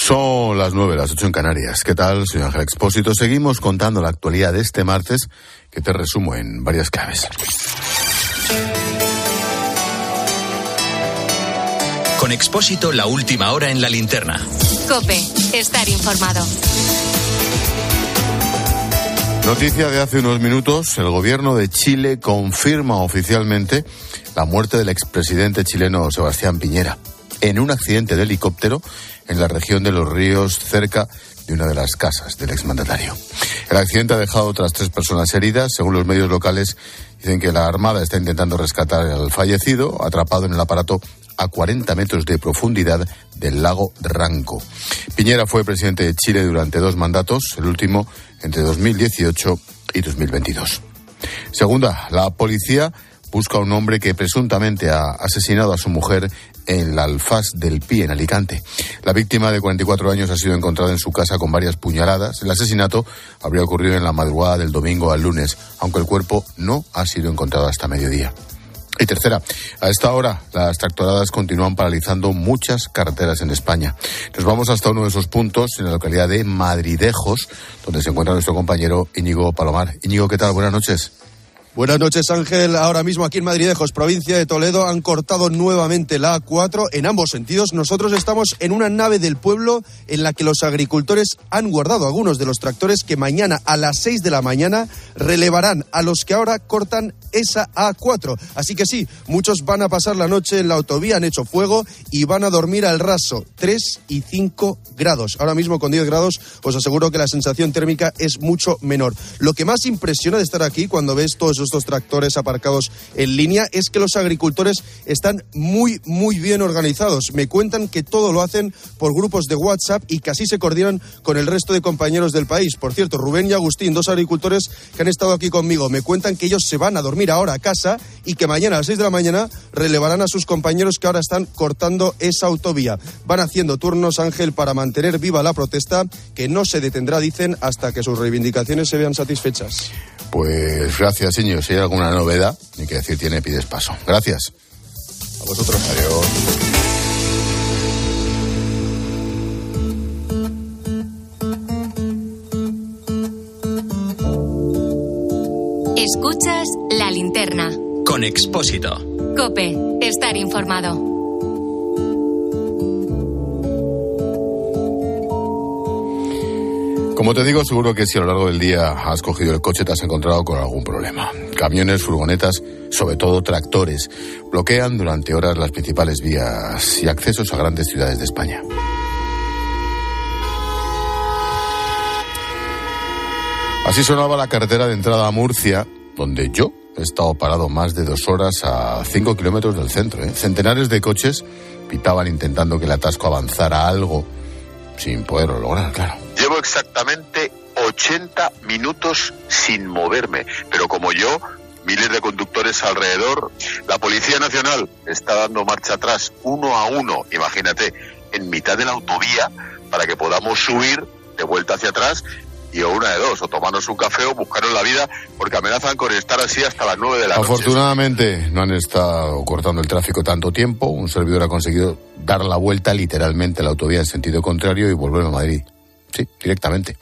Son las nueve, las ocho en Canarias. ¿Qué tal? Soy Ángel Expósito. Seguimos contando la actualidad de este martes, que te resumo en varias claves. Con Expósito, la última hora en la linterna. Cope, estar informado. Noticia de hace unos minutos, el gobierno de Chile confirma oficialmente la muerte del expresidente chileno Sebastián Piñera en un accidente de helicóptero en la región de los ríos cerca de una de las casas del exmandatario. El accidente ha dejado otras tres personas heridas. Según los medios locales, dicen que la Armada está intentando rescatar al fallecido, atrapado en el aparato a 40 metros de profundidad del lago Ranco. Piñera fue presidente de Chile durante dos mandatos, el último entre 2018 y 2022. Segunda, la policía busca a un hombre que presuntamente ha asesinado a su mujer en la Alfaz del Pi, en Alicante. La víctima de 44 años ha sido encontrada en su casa con varias puñaladas. El asesinato habría ocurrido en la madrugada del domingo al lunes, aunque el cuerpo no ha sido encontrado hasta mediodía. Y tercera, a esta hora las tractoradas continúan paralizando muchas carreteras en España. Nos vamos hasta uno de esos puntos, en la localidad de Madridejos, donde se encuentra nuestro compañero Íñigo Palomar. Íñigo, ¿qué tal? Buenas noches. Buenas noches, Ángel. Ahora mismo aquí en Madridejos, provincia de Toledo, han cortado nuevamente la A4 en ambos sentidos. Nosotros estamos en una nave del pueblo en la que los agricultores han guardado algunos de los tractores que mañana a las 6 de la mañana relevarán a los que ahora cortan esa A4. Así que sí, muchos van a pasar la noche en la autovía, han hecho fuego y van a dormir al raso, 3 y 5 grados. Ahora mismo con 10 grados os aseguro que la sensación térmica es mucho menor. Lo que más impresiona de estar aquí cuando ves todos esos estos tractores aparcados en línea es que los agricultores están muy, muy bien organizados. Me cuentan que todo lo hacen por grupos de WhatsApp y que así se coordinan con el resto de compañeros del país. Por cierto, Rubén y Agustín, dos agricultores que han estado aquí conmigo, me cuentan que ellos se van a dormir ahora a casa y que mañana a las 6 de la mañana relevarán a sus compañeros que ahora están cortando esa autovía. Van haciendo turnos, Ángel, para mantener viva la protesta que no se detendrá, dicen, hasta que sus reivindicaciones se vean satisfechas. Pues gracias, señor. Si hay alguna novedad, ni que decir tiene, pides paso. Gracias. A vosotros. Adiós. Escuchas la linterna. Con Expósito. Cope, estar informado. Como te digo, seguro que si a lo largo del día has cogido el coche te has encontrado con algún problema. Camiones, furgonetas, sobre todo tractores, bloquean durante horas las principales vías y accesos a grandes ciudades de España. Así sonaba la carretera de entrada a Murcia, donde yo he estado parado más de dos horas a cinco kilómetros del centro. ¿eh? Centenares de coches pitaban intentando que el atasco avanzara algo sin poderlo lograr, claro. Llevo exactamente 80 minutos sin moverme, pero como yo, miles de conductores alrededor. La Policía Nacional está dando marcha atrás uno a uno, imagínate, en mitad de la autovía para que podamos subir de vuelta hacia atrás y o una de dos, o tomarnos un café o buscarnos la vida, porque amenazan con estar así hasta las nueve de la noche. Afortunadamente no han estado cortando el tráfico tanto tiempo. Un servidor ha conseguido dar la vuelta literalmente a la autovía en sentido contrario y volver a Madrid. Sí, directamente.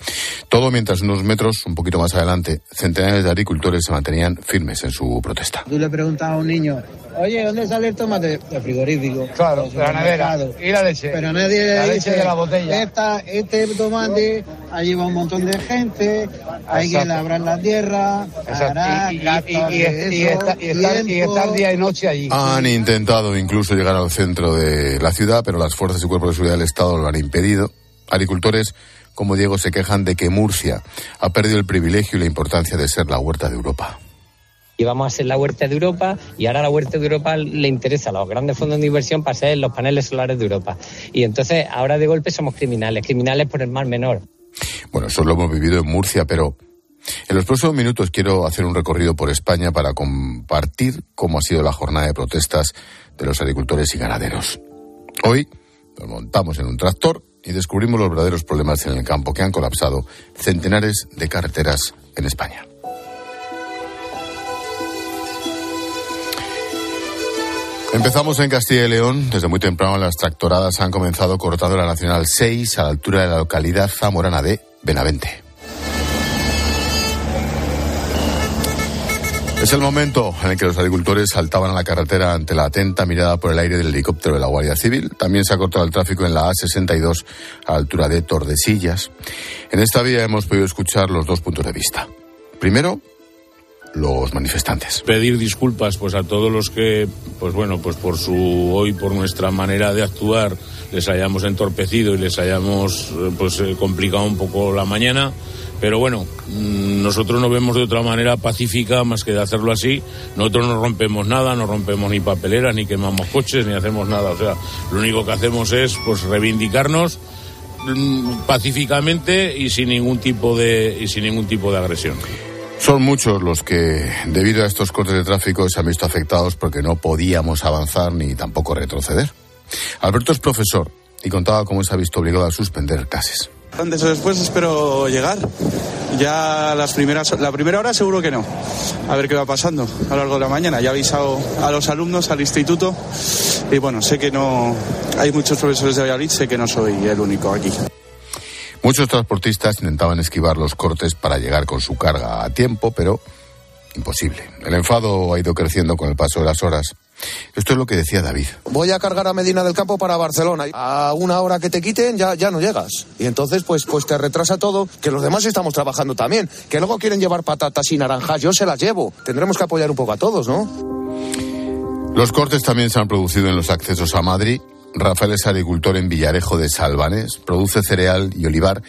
Todo mientras unos metros, un poquito más adelante, centenares de agricultores se mantenían firmes en su protesta. Tú le preguntas a un niño, oye, ¿dónde sale el tomate? De frigorífico. Claro, de la nevera. Y la leche. Pero nadie La le leche dice, de la botella. Esta, este tomate ha llevado un montón de gente, hay que Exacto. labrar la tierra, hará, Y, estar, estar día y noche allí. Han intentado incluso llegar al centro de la ciudad, pero las fuerzas y cuerpos de seguridad del Estado lo han impedido. Agricultores como Diego se quejan de que Murcia ha perdido el privilegio y la importancia de ser la huerta de Europa. Íbamos a ser la huerta de Europa y ahora la huerta de Europa le interesa a los grandes fondos de inversión para ser los paneles solares de Europa. Y entonces ahora de golpe somos criminales, criminales por el mal menor. Bueno, eso lo hemos vivido en Murcia, pero en los próximos minutos quiero hacer un recorrido por España para compartir cómo ha sido la jornada de protestas de los agricultores y ganaderos. Hoy nos montamos en un tractor y descubrimos los verdaderos problemas en el campo que han colapsado centenares de carreteras en Empezamos en Castilla y León. Desde muy temprano las tractoradas han comenzado cortando la Nacional 6 a la altura de la localidad zamorana de Benavente. Es el momento en el que los agricultores saltaban a la carretera ante la atenta mirada por el aire del helicóptero de la Guardia Civil. También se ha cortado el tráfico en la A62 a altura de Tordesillas. En esta vía hemos podido escuchar los dos puntos de vista. Primero, los manifestantes. Pedir disculpas pues a todos los que pues bueno, pues por su hoy por nuestra manera de actuar les hayamos entorpecido y les hayamos eh, pues eh, complicado un poco la mañana. Pero bueno, mm, nosotros no vemos de otra manera pacífica más que de hacerlo así. Nosotros no rompemos nada, no rompemos ni papeleras, ni quemamos coches, ni hacemos nada. O sea, lo único que hacemos es pues reivindicarnos mm, pacíficamente y sin ningún tipo de y sin ningún tipo de agresión. Son muchos los que, debido a estos cortes de tráfico, se han visto afectados porque no podíamos avanzar ni tampoco retroceder. Alberto es profesor y contaba cómo se ha visto obligado a suspender clases. Antes o después espero llegar. Ya las primeras, la primera hora seguro que no. A ver qué va pasando a lo largo de la mañana. Ya he avisado a los alumnos, al instituto. Y bueno, sé que no. Hay muchos profesores de Valladolid, sé que no soy el único aquí. Muchos transportistas intentaban esquivar los cortes para llegar con su carga a tiempo, pero imposible. El enfado ha ido creciendo con el paso de las horas. Esto es lo que decía David. Voy a cargar a Medina del Campo para Barcelona. A una hora que te quiten ya, ya no llegas. Y entonces pues, pues te retrasa todo, que los demás estamos trabajando también. Que luego quieren llevar patatas y naranjas, yo se las llevo. Tendremos que apoyar un poco a todos, ¿no? Los cortes también se han producido en los accesos a Madrid. Rafael es agricultor en Villarejo de Salvanes, produce cereal y olivar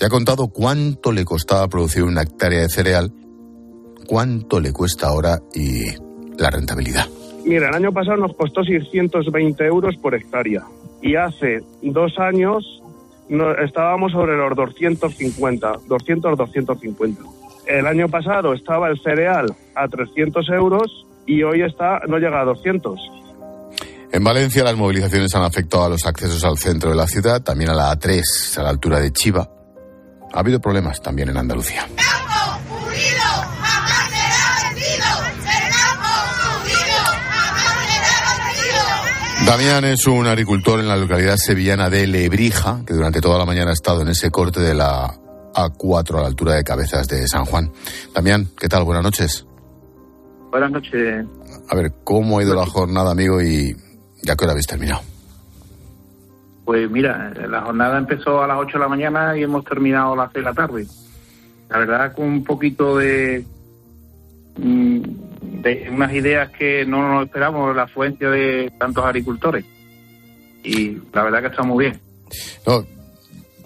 y ha contado cuánto le costaba producir una hectárea de cereal, cuánto le cuesta ahora y la rentabilidad. Mira, el año pasado nos costó 620 euros por hectárea y hace dos años no, estábamos sobre los 250, 200, 250. El año pasado estaba el cereal a 300 euros y hoy está no llega a 200. En Valencia las movilizaciones han afectado a los accesos al centro de la ciudad, también a la A3, a la altura de Chiva. Ha habido problemas también en Andalucía. Damián es un agricultor en la localidad sevillana de Lebrija, que durante toda la mañana ha estado en ese corte de la A4 a la altura de Cabezas de San Juan. Damián, ¿qué tal? Buenas noches. Buenas noches. A ver, ¿cómo ha ido la jornada, amigo, y ya que hora habéis terminado? Pues mira, la jornada empezó a las 8 de la mañana y hemos terminado a las 6 de la tarde. La verdad, con un poquito de, de unas ideas que no nos esperamos, la afluencia de tantos agricultores. Y la verdad que está muy bien. No,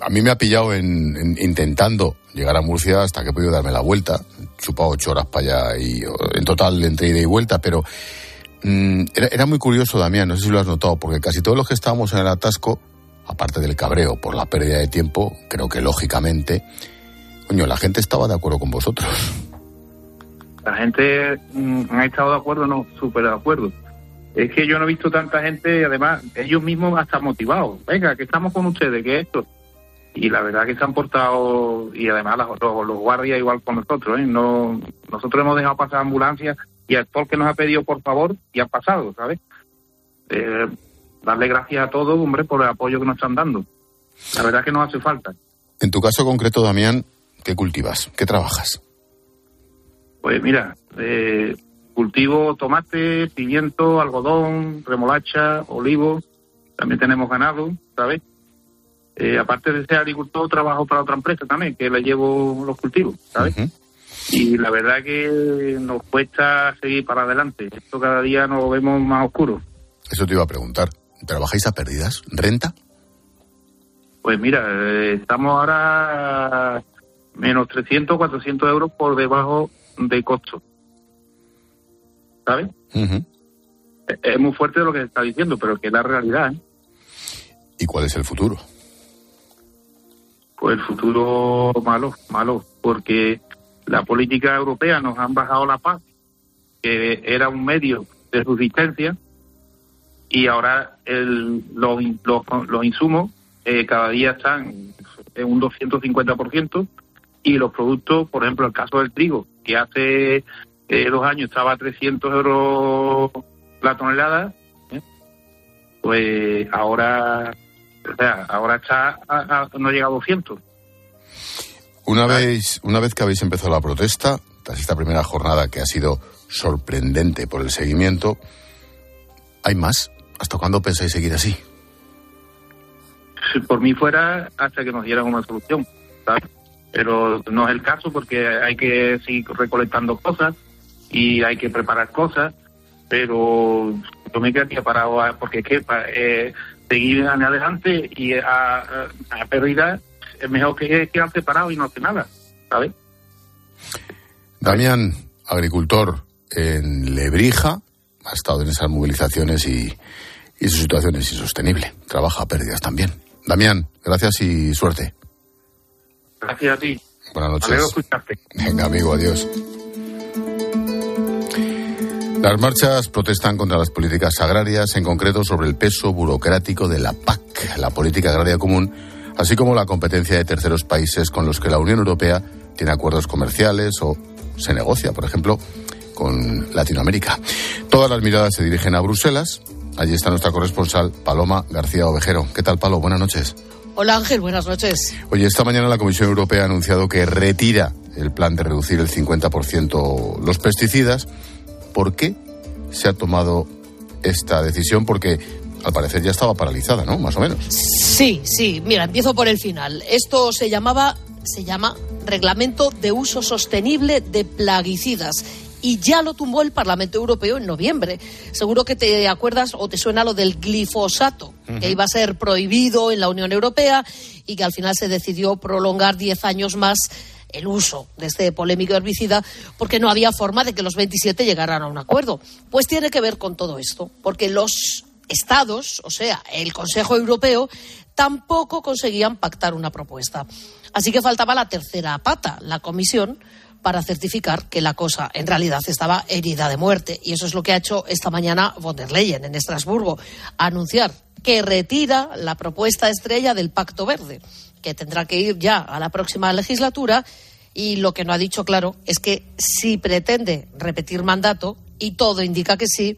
a mí me ha pillado en, en- intentando llegar a Murcia hasta que he podido darme la vuelta. Chupado ocho horas para allá y en total entre ida y vuelta, pero mm, era muy curioso, Damián, no sé si lo has notado, porque casi todos los que estábamos en el atasco, aparte del cabreo por la pérdida de tiempo, creo que lógicamente, coño, la gente estaba de acuerdo con vosotros. La gente mm, ha estado de acuerdo, no, súper de acuerdo. Es que yo no he visto tanta gente, además, ellos mismos hasta motivados. Venga, que estamos con ustedes, que esto. Y la verdad que se han portado, y además los, guardias igual con nosotros, ¿eh? No, nosotros hemos dejado pasar ambulancias y al todo que nos ha pedido por favor y han pasado, ¿sabes? Eh, darle gracias a todos, hombre, por el apoyo que nos están dando. La verdad que nos hace falta. En tu caso concreto, Damián, ¿qué cultivas? ¿Qué trabajas? Pues mira, eh, cultivo tomate, pimiento, algodón, remolacha, olivo. También tenemos ganado, ¿sabes? Eh, aparte de ser agricultor, trabajo para otra empresa también, que le llevo los cultivos, ¿sabes? Y la verdad que nos cuesta seguir para adelante. Esto cada día nos vemos más oscuro. Eso te iba a preguntar. ¿Trabajáis a pérdidas? ¿Renta? Pues mira, eh, estamos ahora menos 300, 400 euros por debajo de costo. ¿Sabes? Ujú. Es- Es muy fuerte lo que se está diciendo, pero que es la realidad. ¿eh? ¿Y cuál es el futuro? Pues el futuro malo, malo, porque la política europea nos han bajado la paz, que era un medio de subsistencia, y ahora el, los, los, los insumos eh, cada día están en un 250%, y los productos, por ejemplo, el caso del trigo, que hace eh, dos años estaba a 300 euros la tonelada, pues ahora, o sea, ahora está, a- a- no llega a 200. Una vez, una vez que habéis empezado la protesta, tras esta primera jornada que ha sido sorprendente por el seguimiento, ¿hay más? ¿Hasta cuándo pensáis seguir así? Si por mí fuera hasta que nos dieran una solución, ¿sabes? Pero no es el caso porque hay que seguir recolectando cosas y hay que preparar cosas, pero yo me quedaría parado ah, porque es que eh, seguir adelante y a, a, a pérdida es mejor que quedarse parado y no hacer nada, ¿sabes? Damián, agricultor en Lebrija, ha estado en esas movilizaciones y, y su situación es insostenible. Trabaja a pérdidas también. Damián, gracias y suerte. Gracias a ti. Buenas noches. Escucharte. Venga, amigo, adiós. Las marchas protestan contra las políticas agrarias, en concreto sobre el peso burocrático de la PAC, la Política Agraria Común, así como la competencia de terceros países con los que la Unión Europea tiene acuerdos comerciales o se negocia, por ejemplo, con Latinoamérica. Todas las miradas se dirigen a Bruselas. Allí está nuestra corresponsal, Paloma García Ovejero. ¿Qué tal, Palo? Buenas noches. Hola Ángel, buenas noches. Oye, esta mañana la Comisión Europea ha anunciado que retira el plan de reducir el 50% los pesticidas. ¿Por qué se ha tomado esta decisión? Porque al parecer ya estaba paralizada, ¿no? Más o menos. Sí, sí, mira, empiezo por el final. Esto se llamaba, se llama Reglamento de Uso Sostenible de Plaguicidas. Y ya lo tumbó el Parlamento Europeo en noviembre. Seguro que te acuerdas o te suena lo del glifosato, que iba a ser prohibido en la Unión Europea y que al final se decidió prolongar 10 años más el uso de este polémico herbicida porque no había forma de que los 27 llegaran a un acuerdo. Pues tiene que ver con todo esto, porque los estados, o sea, el Consejo Europeo, tampoco conseguían pactar una propuesta. Así que faltaba la tercera pata, la Comisión, para certificar que la cosa en realidad estaba herida de muerte. Y eso es lo que ha hecho esta mañana von der Leyen en Estrasburgo, anunciar que retira la propuesta estrella del Pacto Verde, que tendrá que ir ya a la próxima legislatura. Y lo que no ha dicho claro es que si pretende repetir mandato, y todo indica que sí,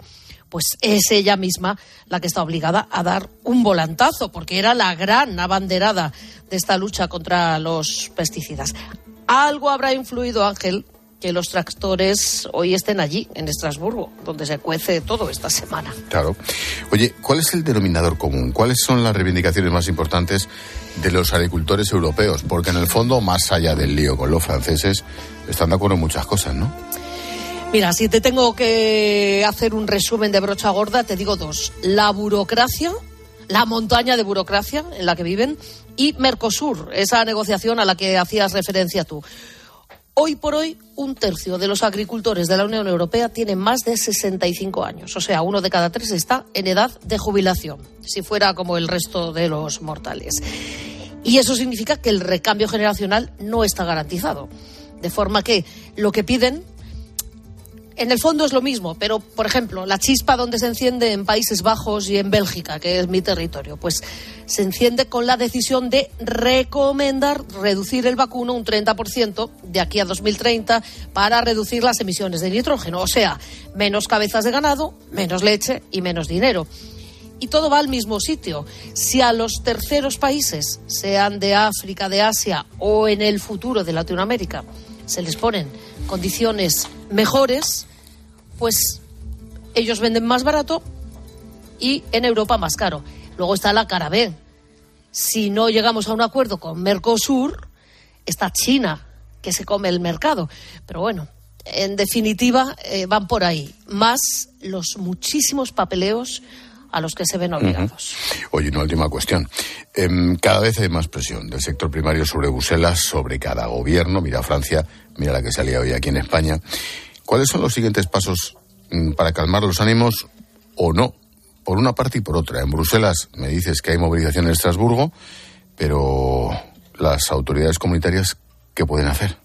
pues es ella misma la que está obligada a dar un volantazo, porque era la gran abanderada de esta lucha contra los pesticidas. Algo habrá influido, Ángel, que los tractores hoy estén allí, en Estrasburgo, donde se cuece todo esta semana. Claro. Oye, ¿cuál es el denominador común? ¿Cuáles son las reivindicaciones más importantes de los agricultores europeos? Porque en el fondo, más allá del lío con los franceses, están de acuerdo en muchas cosas, ¿no? Mira, si te tengo que hacer un resumen de brocha gorda, te digo dos. La burocracia, la montaña de burocracia en la que viven, y Mercosur, esa negociación a la que hacías referencia tú. Hoy por hoy, un tercio de los agricultores de la Unión Europea tiene más de 65 años. O sea, uno de cada tres está en edad de jubilación, si fuera como el resto de los mortales. Y eso significa que el recambio generacional no está garantizado. De forma que lo que piden en el fondo es lo mismo, pero por ejemplo, la chispa donde se enciende en Países Bajos y en Bélgica, que es mi territorio, pues se enciende con la decisión de recomendar reducir el vacuno un 30% de aquí a 2030 para reducir las emisiones de nitrógeno, o sea, menos cabezas de ganado, menos leche y menos dinero. Y todo va al mismo sitio. Si a los terceros países, sean de África, de Asia o en el futuro de Latinoamérica, se les ponen condiciones mejores, pues ellos venden más barato y en Europa más caro. Luego está la cara B. Si no llegamos a un acuerdo con Mercosur, está China, que se come el mercado. Pero bueno, en definitiva, eh, van por ahí. Más los muchísimos papeleos a los que se ven obligados. Oye, una última cuestión. Em, cada vez hay más presión del sector primario sobre Bruselas, sobre cada gobierno. Mira Francia, mira la que salía hoy aquí en España. ¿Cuáles son los siguientes pasos mm, para calmar los ánimos o no? Por una parte y por otra. En Bruselas me dices que hay movilización en Estrasburgo, pero las autoridades comunitarias, ¿qué pueden hacer?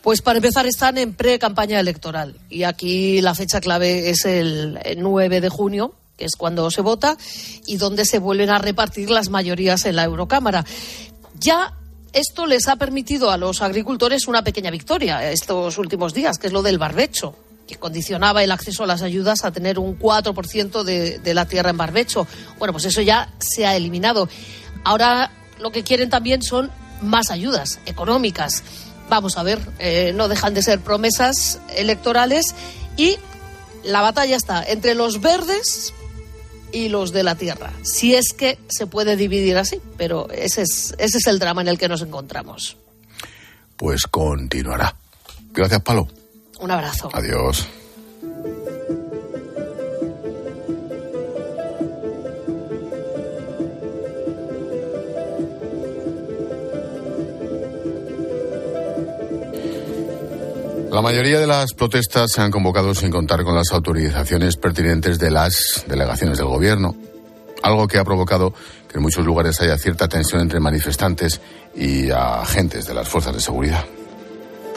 Pues para empezar están en pre-campaña electoral y aquí la fecha clave es el 9 de junio, que es cuando se vota y donde se vuelven a repartir las mayorías en la Eurocámara. Ya esto les ha permitido a los agricultores una pequeña victoria estos últimos días, que es lo del barbecho. que condicionaba el acceso a las ayudas a tener un 4% de, de la tierra en barbecho. Bueno, pues eso ya se ha eliminado. Ahora lo que quieren también son más ayudas económicas. Vamos a ver, eh, no dejan de ser promesas electorales y la batalla está entre los verdes y los de la tierra, si es que se puede dividir así, pero ese es, ese es el drama en el que nos encontramos. Pues continuará. Gracias, Palo. Un abrazo. Adiós. La mayoría de las protestas se han convocado sin contar con las autorizaciones pertinentes de las delegaciones del gobierno, algo que ha provocado que en muchos lugares haya cierta tensión entre manifestantes y agentes de las fuerzas de seguridad.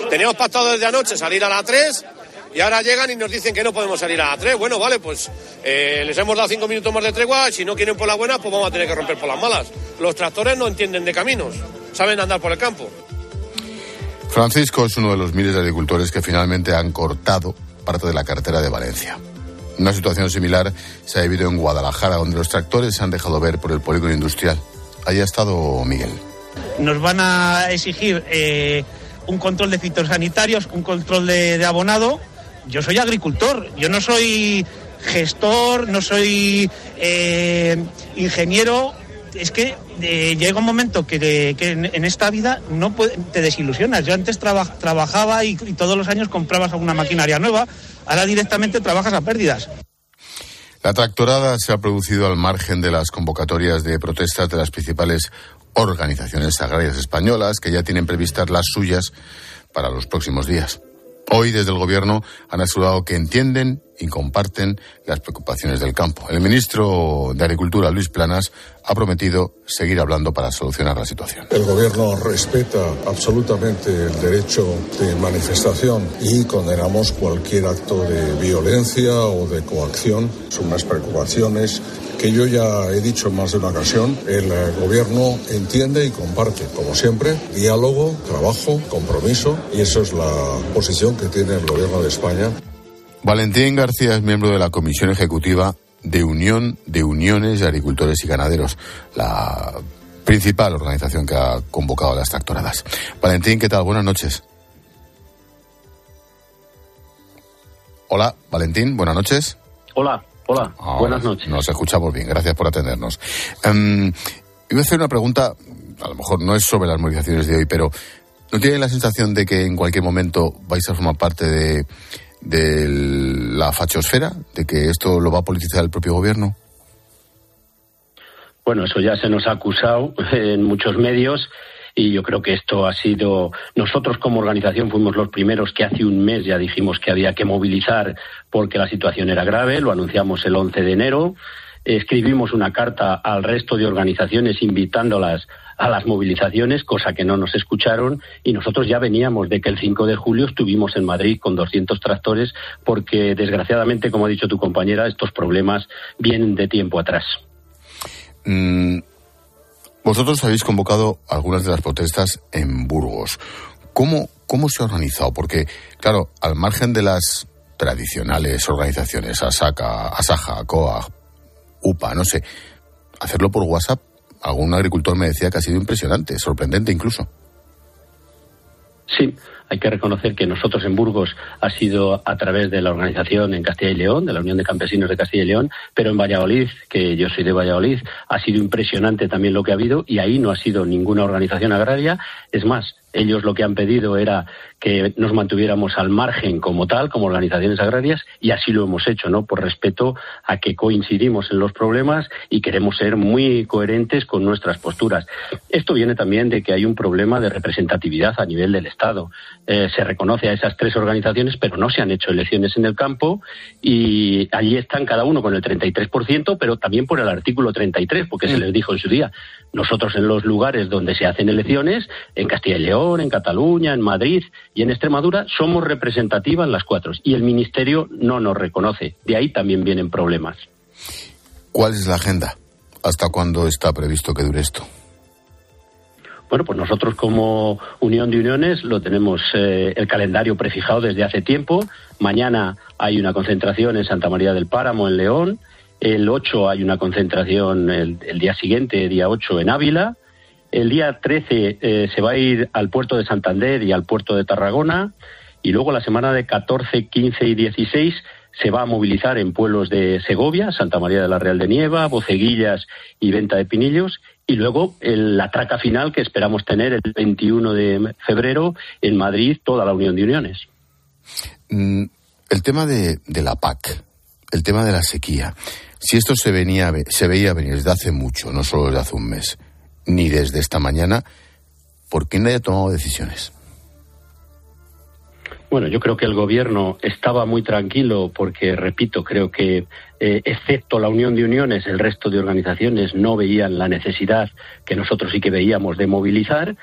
Teníamos pactado desde anoche salir a las 3 y ahora llegan y nos dicen que no podemos salir a las 3. Bueno, vale, pues eh, les hemos dado cinco minutos más de tregua. Si no quieren por las buenas, pues vamos a tener que romper por las malas. Los tractores no entienden de caminos, saben andar por el campo. Francisco es uno de los miles de agricultores que finalmente han cortado parte de la carretera de Valencia. Una situación similar se ha vivido en Guadalajara, donde los tractores se han dejado ver por el polígono industrial. Ahí ha estado Miguel. Nos van a exigir eh, un control de fitosanitarios, un control de, abonado. Yo soy agricultor, yo no soy gestor, no soy eh, ingeniero. Es que eh, llega un momento que, en, esta vida no te desilusionas. Yo antes traba- trabajaba y, y todos los años comprabas alguna maquinaria nueva. Ahora directamente trabajas a pérdidas. La tractorada se ha producido al margen de las convocatorias de protestas de las principales organizaciones agrarias españolas, que ya tienen previstas las suyas para los próximos días. Hoy, desde el Gobierno, han asegurado que entienden y comparten las preocupaciones del campo. El ministro de Agricultura, Luis Planas, ha prometido seguir hablando para solucionar la situación. El gobierno respeta absolutamente el derecho de manifestación y condenamos cualquier acto de violencia o de coacción. Son unas preocupaciones que yo ya he dicho en más de una ocasión. El eh, gobierno entiende y comparte, como siempre, diálogo, trabajo, compromiso y eso es la posición que tiene el gobierno de España. Valentín García es miembro de la Comisión Ejecutiva de Unión de Uniones de Agricultores y Ganaderos, la principal organización que ha convocado a las tractoradas. Valentín, ¿qué tal? Buenas noches. Hola, Valentín, buenas noches. Hola, hola, Ahora buenas noches. Nos escuchamos bien, gracias por atendernos. Iba a hacer una pregunta, a lo mejor no es sobre las movilizaciones de hoy, pero ¿no tiene la sensación de que en cualquier momento vais a formar parte de, de la fachosfera? ¿De que esto lo va a politizar el propio gobierno? Bueno, eso ya se nos ha acusado en muchos medios y yo creo que esto ha sido. Nosotros como organización fuimos los primeros que hace un mes ya dijimos que había que movilizar porque la situación era grave, lo anunciamos el 11 de enero. Escribimos una carta al resto de organizaciones invitándolas a las movilizaciones, cosa que no nos escucharon, y nosotros ya veníamos de que el 5 de julio estuvimos en Madrid con 200 tractores, porque desgraciadamente, como ha dicho tu compañera, estos problemas vienen de tiempo atrás. Mm, vosotros habéis convocado algunas de las protestas en Burgos. ¿Cómo, ¿Cómo se ha organizado? Porque, claro, al margen de las tradicionales organizaciones, ASACA, ASAJA, COA, UPA, no sé, hacerlo por WhatsApp, algún agricultor me decía que ha sido impresionante, sorprendente incluso. Sí, hay que reconocer que nosotros en Burgos ha sido a través de la organización en Castilla y León, de la Unión de Campesinos de Castilla y León, pero en Valladolid, que yo soy de Valladolid, ha sido impresionante también lo que ha habido y ahí no ha sido ninguna organización agraria. Es más, ellos lo que han pedido era que nos mantuviéramos al margen como tal, como organizaciones agrarias, y así lo hemos hecho, ¿no? Por respeto a que coincidimos en los problemas y queremos ser muy coherentes con nuestras posturas. Esto viene también de que hay un problema de representatividad a nivel del Estado. Eh, se reconoce a esas tres organizaciones, pero no se han hecho elecciones en el campo y allí están cada uno con el 33%, pero también por el artículo 33, porque se les dijo en su día. Nosotros en los lugares donde se hacen elecciones, en Castilla y León, en Cataluña, en Madrid y en Extremadura, somos representativas las cuatro y el Ministerio no nos reconoce. De ahí también vienen problemas. ¿Cuál es la agenda? ¿Hasta cuándo está previsto que dure esto? Bueno, pues nosotros como Unión de Uniones lo tenemos eh, el calendario prefijado desde hace tiempo. Mañana hay una concentración en Santa María del Páramo, en León. El 8 hay una concentración el, día siguiente, día 8, en Ávila. El día 13 eh, se va a ir al puerto de Santander y al puerto de Tarragona. Y luego la semana de 14, 15 y 16 se va a movilizar en pueblos de Segovia, Santa María de la Real de Nieva, Boceguillas y Venta de Pinillos, y luego la traca final que esperamos tener el 21 de febrero en Madrid, toda la Unión de Uniones. Mm, el tema de, la PAC, el tema de la sequía, si esto se, venía, se veía venir desde hace mucho, no solo desde hace un mes, ni desde esta mañana, ¿por qué nadie ha tomado decisiones? Bueno, yo creo que el gobierno estaba muy tranquilo porque, repito, creo que, eh, excepto la Unión de Uniones, el resto de organizaciones no veían la necesidad que nosotros sí que veíamos de movilizar.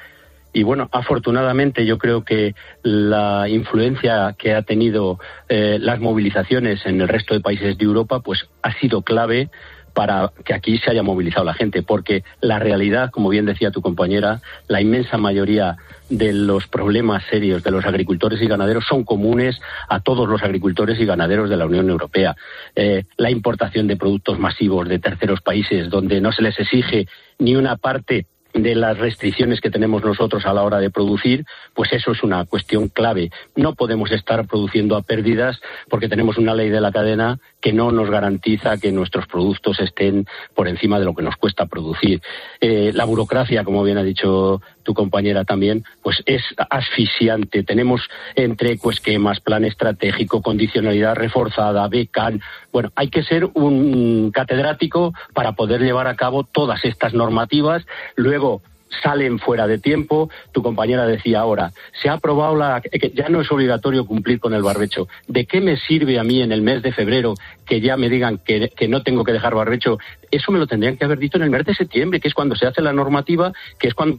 Y bueno, afortunadamente yo creo que la influencia que ha tenido eh, las movilizaciones en el resto de países de Europa, pues ha sido clave para que aquí se haya movilizado la gente, porque la realidad, como bien decía tu compañera, la inmensa mayoría de los problemas serios de los agricultores y ganaderos son comunes a todos los agricultores y ganaderos de la Unión Europea. Eh, la importación de productos masivos de terceros países donde no se les exige ni una parte de las restricciones que tenemos nosotros a la hora de producir, pues eso es una cuestión clave. No podemos estar produciendo a pérdidas porque tenemos una ley de la cadena que no nos garantiza que nuestros productos estén por encima de lo que nos cuesta producir. Eh, la burocracia, como bien ha dicho tu compañera también, pues es asfixiante. Tenemos entre esquemas, plan estratégico, condicionalidad reforzada, becan. Bueno, hay que ser un catedrático para poder llevar a cabo todas estas normativas. Luego, salen fuera de tiempo. Tu compañera decía ahora, se ha aprobado la, que ya no es obligatorio cumplir con el barbecho. ¿De qué me sirve a mí en el mes de febrero que ya me digan que, no tengo que dejar barbecho? Eso me lo tendrían que haber dicho en el mes de septiembre, que es cuando se hace la normativa, que es cuando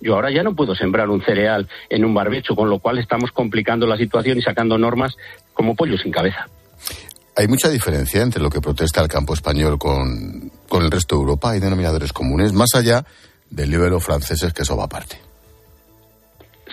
Yo ahora ya no puedo sembrar un cereal en un barbecho, con lo cual estamos complicando la situación y sacando normas como pollo sin cabeza. Hay mucha diferencia entre lo que protesta el campo español con, con el resto de Europa. Hay denominadores comunes, más allá del libro franceses, que eso va aparte.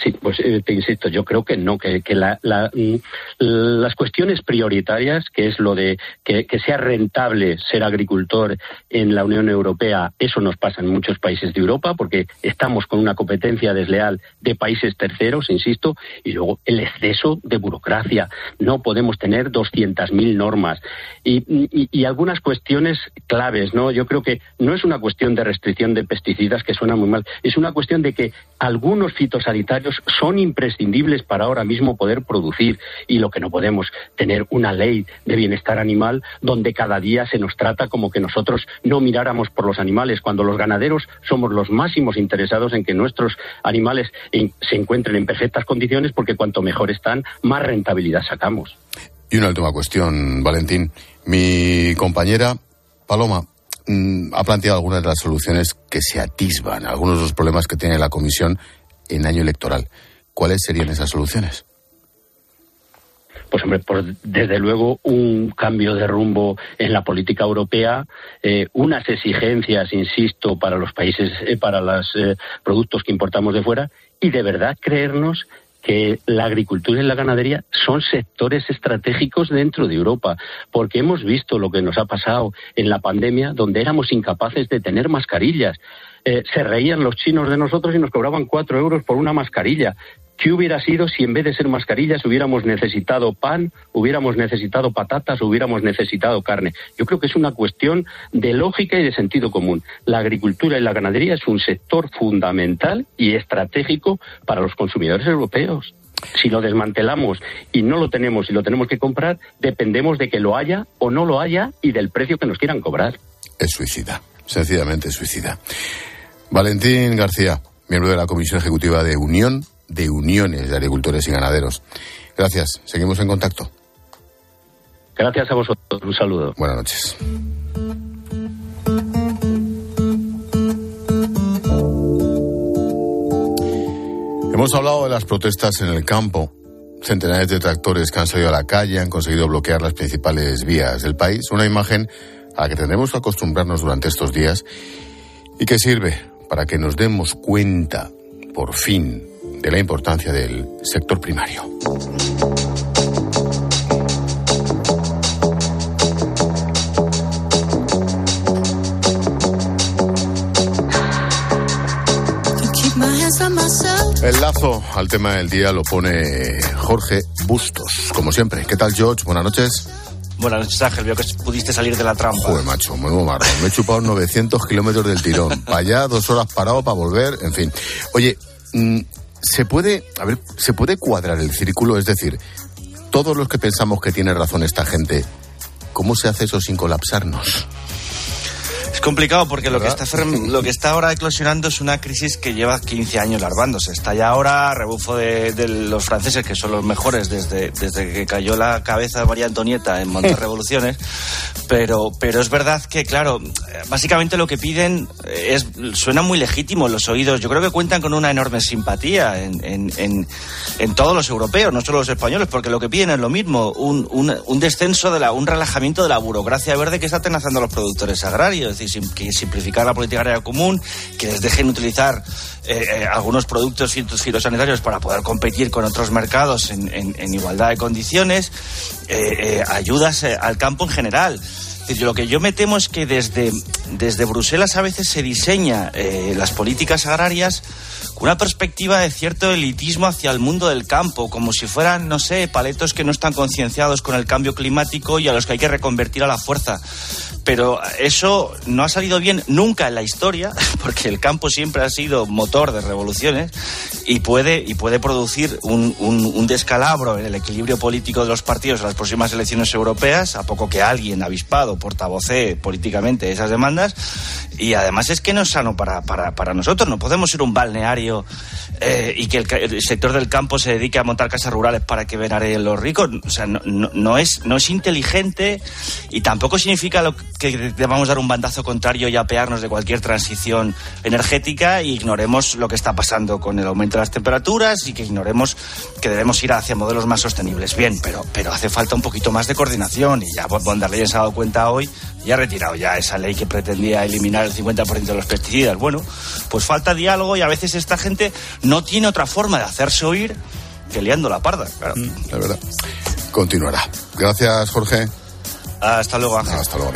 Sí, pues eh, te insisto, yo creo que no, que, mm, las cuestiones prioritarias, que es lo de que, sea rentable ser agricultor en la Unión Europea, eso nos pasa en muchos países de Europa, porque estamos con una competencia desleal de países terceros, insisto, y luego el exceso de burocracia. No podemos tener 200.000 normas y, y, algunas cuestiones claves, ¿no? Yo creo que no es una cuestión de restricción de pesticidas, que suena muy mal, es una cuestión de que algunos fitosanitarios son imprescindibles para ahora mismo poder producir y lo que no podemos tener una ley de bienestar animal donde cada día se nos trata como que nosotros no miráramos por los animales cuando los ganaderos somos los máximos interesados en que nuestros animales se encuentren en perfectas condiciones porque cuanto mejor están más rentabilidad sacamos. Y una última cuestión, Valentín. Mi compañera Paloma mm, ha planteado algunas de las soluciones que se atisban, algunos de los problemas que tiene la Comisión en año electoral. ¿Cuáles serían esas soluciones? pues hombre, desde luego un cambio de rumbo en la política europea, eh, unas exigencias, insisto, para los países, eh, para los eh, productos que importamos de fuera, y de verdad creernos que la agricultura y la ganadería son sectores estratégicos dentro de Europa, porque hemos visto lo que nos ha pasado en la pandemia, donde éramos incapaces de tener mascarillas. Eh, se reían los chinos de nosotros y nos cobraban cuatro euros por una mascarilla. ¿Qué hubiera sido si en vez de ser mascarillas hubiéramos necesitado pan, hubiéramos necesitado patatas, hubiéramos necesitado carne? Yo creo que es una cuestión de lógica y de sentido común. La agricultura y la ganadería es un sector fundamental y estratégico para los consumidores europeos. Si lo desmantelamos y no lo tenemos y lo tenemos que comprar, dependemos de que lo haya o no lo haya y del precio que nos quieran cobrar. Es suicida, sencillamente suicida. Valentín García, miembro de la Comisión Ejecutiva de Unión de Uniones de Agricultores y Ganaderos. Gracias, seguimos en contacto. Gracias a vosotros, un saludo. Buenas noches. Hemos hablado de las protestas en el campo. Centenares de tractores que han salido a la calle han conseguido bloquear las principales vías del país. Una imagen a la que tendremos que acostumbrarnos durante estos días y que sirve para que nos demos cuenta, por fin, de la importancia del sector primario. El lazo al tema del día lo pone Jorge Bustos, como siempre. ¿Qué tal, George? Buenas noches. Buenas noches, Ángel. Veo que pudiste salir de la trampa. Joder, macho, muy marrón. Me he chupado 900 kilómetros del tirón. Para allá, dos horas parado para volver, en fin. Oye, mm, ¿se puede, a ver, ¿se puede cuadrar el círculo? Es decir, todos los que pensamos que tiene razón esta gente, ¿cómo se hace eso sin colapsarnos? Complicado porque lo que, está, lo que está ahora eclosionando es una crisis que lleva 15 años larvándose. Está ya ahora rebufo de, los franceses, que son los mejores desde, desde que cayó la cabeza de María Antonieta en montar revoluciones. Pero, pero es verdad que, claro, básicamente lo que piden es suena muy legítimo en los oídos. Yo creo que cuentan con una enorme simpatía en, en, en, todos los europeos, no solo los españoles, porque lo que piden es lo mismo, un, un, un descenso, de la, un relajamiento de la burocracia verde que está atenazando a los productores agrarios que simplificar la política agraria común, que les dejen utilizar eh, eh, algunos productos fitosanitarios para poder competir con otros mercados en, igualdad de condiciones, eh, ayudas al campo en general. Lo que yo me temo es que desde, desde Bruselas a veces se diseña las políticas agrarias con una perspectiva de cierto elitismo hacia el mundo del campo, como si fueran, no sé, paletos que no están concienciados con el cambio climático y a los que hay que reconvertir a la fuerza pero eso no ha salido bien nunca en la historia, porque el campo siempre ha sido motor de revoluciones y puede, y puede producir un, un, descalabro en el equilibrio político de los partidos en las próximas elecciones europeas, a poco que alguien avispado portavocee políticamente esas demandas. Y además es que no es sano para, para, nosotros, no podemos a un balneario eh, y que el, sector del campo se dedique a montar casas rurales para que venaren los ricos. O sea, no, no, no, es, no es inteligente y tampoco significa lo que debamos dar un bandazo contrario y apearnos de cualquier transición energética e ignoremos lo que está pasando con el aumento de las temperaturas y que ignoremos que debemos ir hacia modelos más sostenibles. Bien, pero, pero hace falta un poquito más de coordinación y ya von der Leyen se ha dado cuenta hoy y ha retirado ya esa ley que pretendía eliminar el 50% de los pesticidas. Bueno, pues falta diálogo y a veces esta gente no tiene otra forma de hacerse oír que liando la parda. Claro. Mm, la verdad. Continuará. Gracias, Jorge. Hasta luego, Ángel. Hasta luego,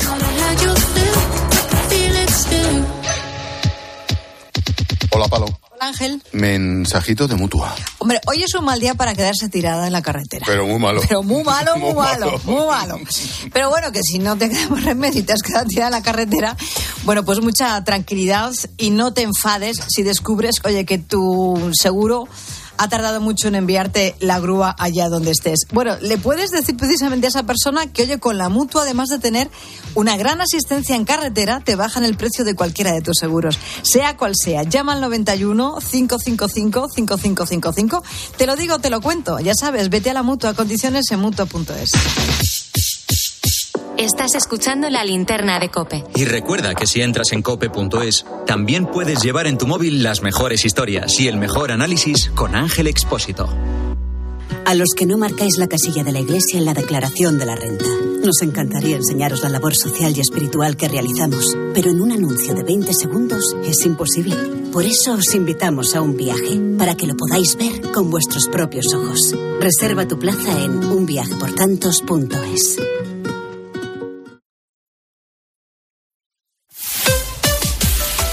Hola, Palo. Hola, Ángel. Mensajito de mutua. Hombre, hoy es un mal día para quedarse tirada en la carretera. Pero muy malo. Pero muy malo, muy, malo, muy malo. Pero bueno, que si no te quedamos remedio y te has quedado tirada en la carretera, bueno, pues mucha tranquilidad y no te enfades si descubres, oye, que tu seguro ha tardado mucho en enviarte la grúa allá donde estés. Bueno, le puedes decir precisamente a esa persona que, oye, con la mutua, además de tener una gran asistencia en carretera, te bajan el precio de cualquiera de tus seguros, sea cual sea. Llama al 91 555 5555. Te lo digo, te lo cuento. Ya sabes, vete a la mutua, condiciones en mutua.es. Estás escuchando la linterna de Cope. Y recuerda que si entras en cope.es, también puedes llevar en tu móvil las mejores historias y el mejor análisis con Ángel Expósito. A los que no marcáis la casilla de la iglesia en la declaración de la renta. Nos encantaría enseñaros la labor social y espiritual que realizamos, pero en un anuncio de 20 segundos es imposible. Por eso os invitamos a un viaje, para que lo podáis ver con vuestros propios ojos. Reserva tu plaza en unviajeportantos.es.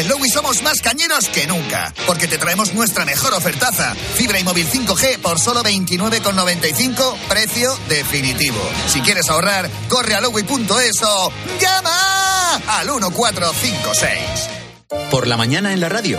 En somos más cañeros que nunca, porque te traemos nuestra mejor ofertaza. Fibra y móvil 5G por solo 29,95, precio definitivo. Si quieres ahorrar, corre a lowy.es o llama al 1456. Por la mañana en la radio.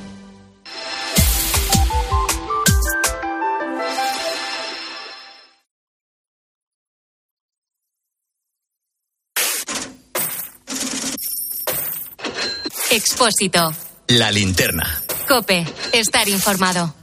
Expósito. La linterna. Cope. Estar informado.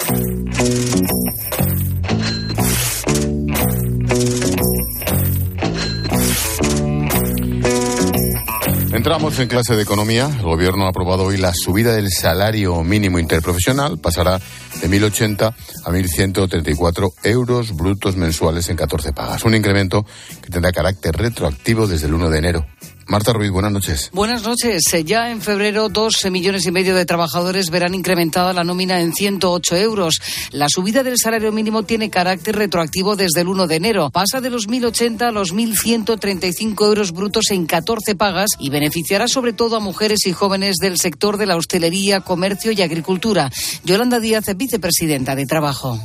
Entramos en clase de economía. El gobierno ha aprobado hoy la subida del salario mínimo interprofesional. Pasará de 1.080 a 1.134 euros brutos mensuales en 14 pagas. Un incremento que tendrá carácter retroactivo desde el 1 de enero. Marta Ruiz, buenas noches. Buenas noches. Eh, Ya en febrero, dos millones y medio de trabajadores verán incrementada la nómina en 108 euros. La subida del salario mínimo tiene carácter retroactivo desde el 1 de enero. Pasa de los 1.080 a los 1.135 euros brutos en 14 pagas y beneficiará sobre todo a mujeres y jóvenes del sector de la hostelería, comercio y agricultura. Yolanda Díaz, vicepresidenta de Trabajo.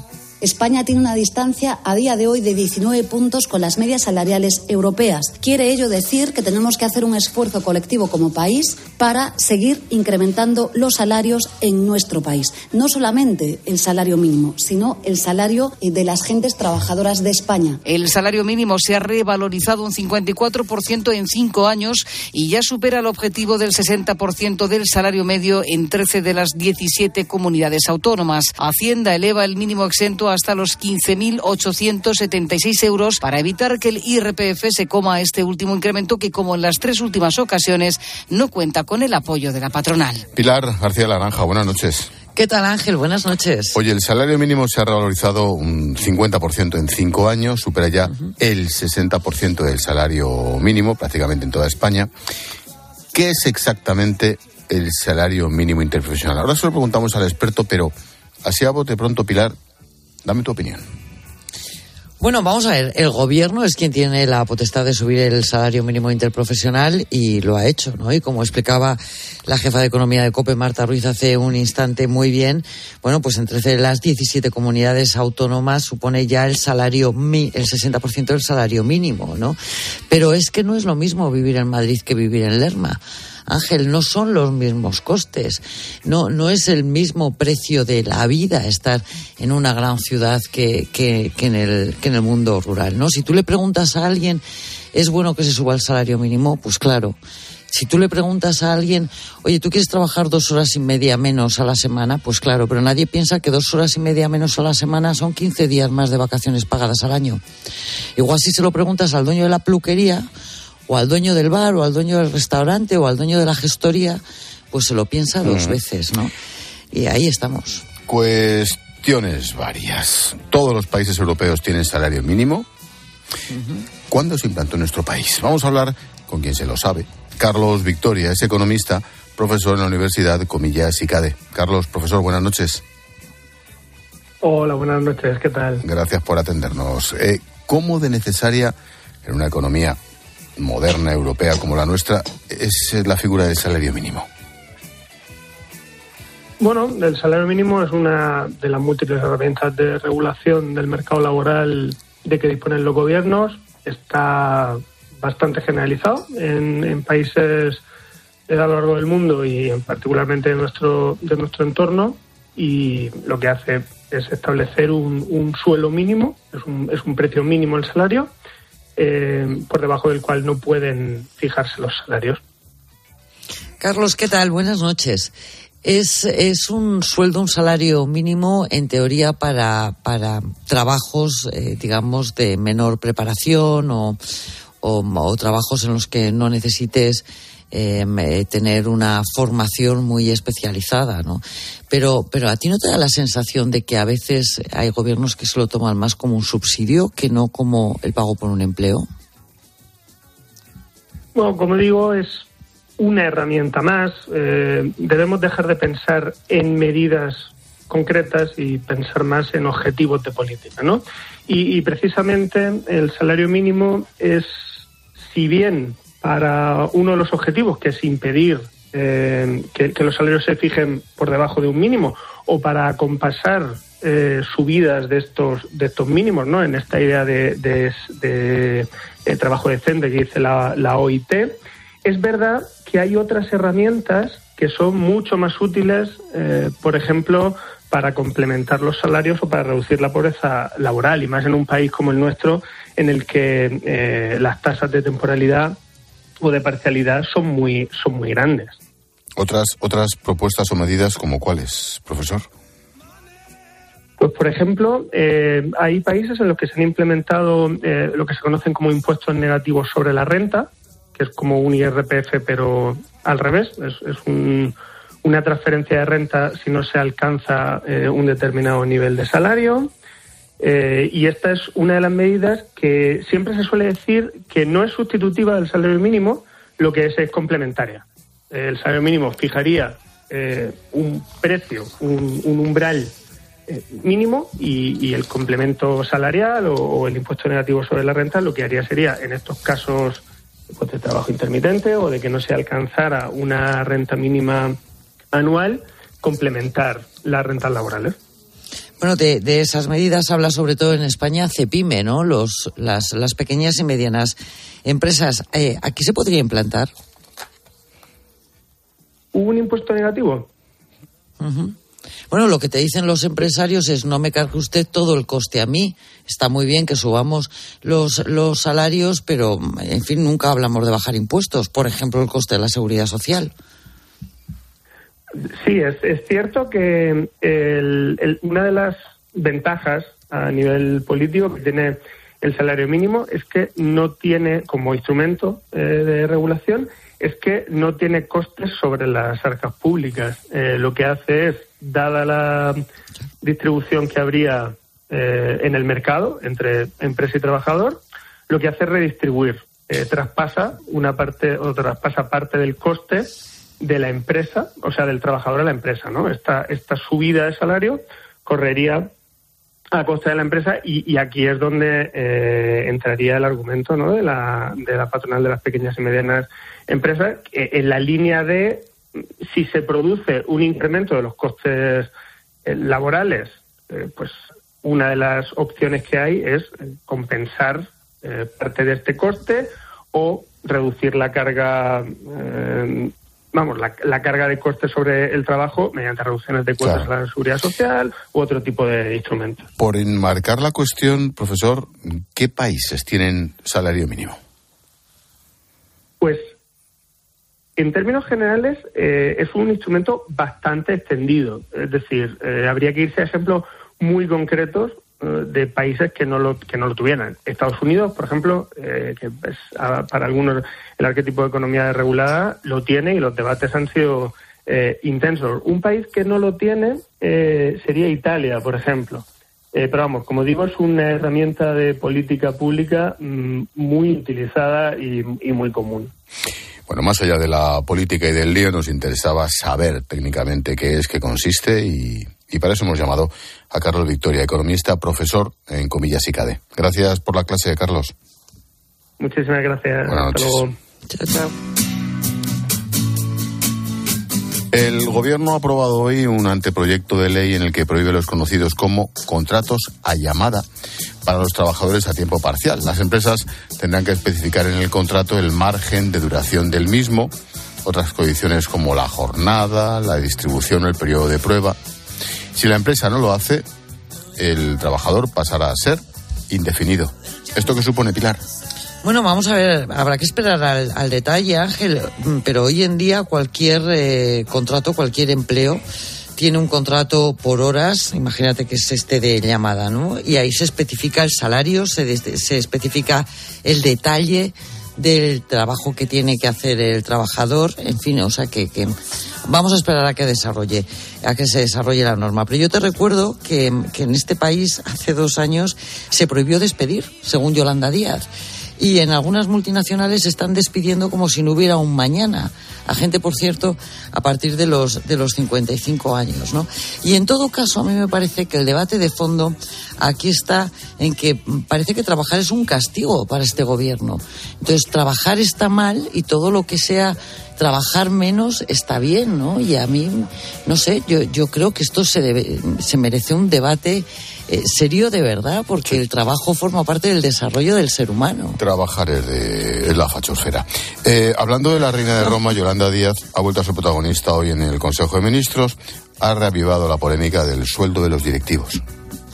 España tiene una distancia a día de hoy de 19 puntos con las medias salariales europeas. Quiere ello decir que tenemos que hacer un esfuerzo colectivo como país para seguir incrementando los salarios en nuestro país. No solamente el salario mínimo, sino el salario de las gentes trabajadoras de España. El salario mínimo se ha revalorizado un 54% en cinco años y ya supera el objetivo del 60% del salario medio en 13 de las 17 comunidades autónomas. Hacienda eleva el mínimo exento hasta los 15.876 euros para evitar que el IRPF se coma este último incremento que, como en las tres últimas ocasiones, no cuenta con el apoyo de la patronal. Pilar García Laranja, buenas noches. ¿Qué tal, Ángel? Buenas noches. Oye, el salario mínimo se ha revalorizado un 50% en cinco años, supera ya el 60% del salario mínimo prácticamente en toda España. ¿Qué es exactamente el salario mínimo interprofesional? Ahora se lo preguntamos al experto, pero así a bote pronto, Pilar, dame tu opinión. Bueno, vamos a ver, el gobierno es quien tiene la potestad de subir el salario mínimo interprofesional y lo ha hecho, ¿no? Y como explicaba la jefa de economía de COPE, Marta Ruiz, hace un instante muy bien, bueno, pues entre las 17 comunidades autónomas supone ya el salario, el 60% del salario mínimo, ¿no? Pero es que no es lo mismo vivir en Madrid que vivir en Lerma. Ángel, no son los mismos costes, no, no es el mismo precio de la vida estar en una gran ciudad que, que, en el, que en el mundo rural, ¿no? Si tú le preguntas a alguien, ¿es bueno que se suba el salario mínimo? Pues claro. Si tú le preguntas a alguien, oye, ¿tú quieres trabajar dos horas y media menos a la semana? Pues claro, pero nadie piensa que dos horas y media menos a la semana son 15 días más de vacaciones pagadas al año. Igual si se lo preguntas al dueño de la peluquería, o al dueño del bar, o al dueño del restaurante, o al dueño de la gestoría, pues se lo piensa dos veces, ¿no? Y ahí estamos. Cuestiones varias. Todos los países europeos tienen salario mínimo. ¿Cuándo se implantó en nuestro país? Vamos a hablar con quien se lo sabe. Carlos Victoria es economista, profesor en la Universidad Comillas y CADE. Carlos, profesor, buenas noches. Hola, buenas noches, ¿qué tal? Gracias por atendernos. Eh, ¿Cómo de necesaria en una economía moderna europea como la nuestra es la figura del salario mínimo? Bueno, el salario mínimo es una de las múltiples herramientas de regulación del mercado laboral de que disponen los gobiernos. Está bastante generalizado en, en países a lo largo del mundo y en particularmente de nuestro, de nuestro entorno y lo que hace es establecer un, un suelo mínimo, es un, es un precio mínimo el salario, eh, por debajo del cual no pueden fijarse los salarios. Carlos, ¿qué tal? Buenas noches. Es, es un sueldo, un salario mínimo, en teoría, para, para trabajos, eh, digamos, de menor preparación o, o, trabajos en los que no necesites eh, tener una formación muy especializada, ¿no? Pero, pero a ti no te da la sensación de que a veces hay gobiernos que se lo toman más como un subsidio que no como el pago por un empleo. Bueno, como digo, es una herramienta más. Eh, debemos dejar de pensar en medidas concretas y pensar más en objetivos de política, ¿no? Y, precisamente el salario mínimo es, si bien para uno de los objetivos, que es impedir eh, que, los salarios se fijen por debajo de un mínimo, o para acompasar eh, subidas de estos de estos mínimos, ¿no? En esta idea de, de, trabajo decente que dice la, la OIT, es verdad que hay otras herramientas que son mucho más útiles, eh, por ejemplo, para complementar los salarios o para reducir la pobreza laboral, y más en un país como el nuestro, en el que eh, las tasas de temporalidad o de parcialidad son muy, son muy grandes. Otras, otras propuestas o medidas como cuáles, profesor? Pues, por ejemplo, eh, hay países en los que se han implementado lo que se conocen como impuestos negativos sobre la renta, que es como un IRPF, pero al revés. Es, una transferencia de renta si no se alcanza eh, un determinado nivel de salario. Eh, y esta es una de las medidas que siempre se suele decir que no es sustitutiva del salario mínimo, lo que es es complementaria. El salario mínimo fijaría eh, un precio, un, umbral mínimo y, el complemento salarial o, o, el impuesto negativo sobre la renta lo que haría sería, en estos casos pues, de trabajo intermitente o de que no se alcanzara una renta mínima anual, complementar las rentas laborales. Bueno, de, esas medidas habla sobre todo en España CEPIME, ¿no? Los, las, las pequeñas y medianas empresas. Eh, ¿Aquí se podría implantar? ¿Hubo un impuesto negativo? Bueno, lo que te dicen los empresarios es no me cargue usted todo el coste a mí. Está muy bien que subamos los, los salarios, pero en fin, nunca hablamos de bajar impuestos. Por ejemplo, el coste de la seguridad social. Sí, es, es cierto que una de las ventajas a nivel político que tiene el salario mínimo es que no tiene como instrumento eh, de regulación es que no tiene costes sobre las arcas públicas. Eh, lo que hace es, dada la distribución que habría eh, en el mercado entre empresa y trabajador, lo que hace es redistribuir. Eh, traspasa una parte o traspasa parte del coste de la empresa, o sea, del trabajador a la empresa, ¿no? Esta, esta subida de salario correría a costa de la empresa y, aquí es donde eh, entraría el argumento ¿no? de, la, de la patronal de las pequeñas y medianas empresas en la línea de si se produce un incremento de los costes eh, laborales, eh, pues una de las opciones que hay es compensar parte de este coste o reducir la carga vamos, la, carga de costes sobre el trabajo mediante reducciones de cuotas a la seguridad social u otro tipo de instrumentos. Por enmarcar la cuestión, profesor, ¿qué países tienen salario mínimo? Pues, en términos generales, eh, es un instrumento bastante extendido. Es decir, eh, habría que irse a ejemplos muy concretos de países que no lo que no lo tuvieran. Estados Unidos, por ejemplo, eh, que es, para algunos el arquetipo de economía regulada lo tiene y los debates han sido eh, intensos. Un país que no lo tiene sería Italia, por ejemplo. pero vamos, como digo, es una herramienta de política pública mm, muy utilizada y, y muy común. Bueno, más allá de la política y del lío, nos interesaba saber técnicamente qué es, qué consiste y y para eso hemos llamado a Carlos Victoria, economista, profesor en Comillas y CADE. Gracias por la clase, Carlos. Muchísimas gracias. Buenas noches. Chao, chao. El Gobierno ha aprobado hoy un anteproyecto de ley en el que prohíbe los conocidos como contratos a llamada para los trabajadores a tiempo parcial. Las empresas tendrán que especificar en el contrato el margen de duración del mismo, otras condiciones como la jornada, la distribución o el periodo de prueba. Si la empresa no lo hace, el trabajador pasará a ser indefinido. ¿Esto qué supone, Pilar? Bueno, vamos a ver, habrá que esperar al, al detalle, Ángel, mm, pero hoy en día cualquier eh, contrato, cualquier empleo tiene un contrato por horas, imagínate que es este de llamada, ¿no? Y ahí se especifica el salario, se, se especifica el detalle del trabajo que tiene que hacer el trabajador, en fin, o sea que, que vamos a esperar a que desarrolle, a que se desarrolle la norma. Pero yo te recuerdo que, que en este país hace dos años se prohibió despedir, según Yolanda Díaz. Y en algunas multinacionales están despidiendo como si no hubiera un mañana. A gente, por cierto, a partir de los, de los 55 años, ¿no? Y en todo caso, a mí me parece que el debate de fondo aquí está en que parece que trabajar es un castigo para este gobierno. Entonces, trabajar está mal y todo lo que sea trabajar menos está bien, ¿no? Y a mí, no sé, yo, yo creo que esto se, debe, se merece un debate eh, serio de verdad, porque el trabajo forma parte del desarrollo del ser humano. Trabajar es, de, es la fachosfera. Eh, hablando de la reina de Roma, Yolanda Díaz ha vuelto a ser protagonista hoy en el Consejo de Ministros. Ha reavivado la polémica del sueldo de los directivos.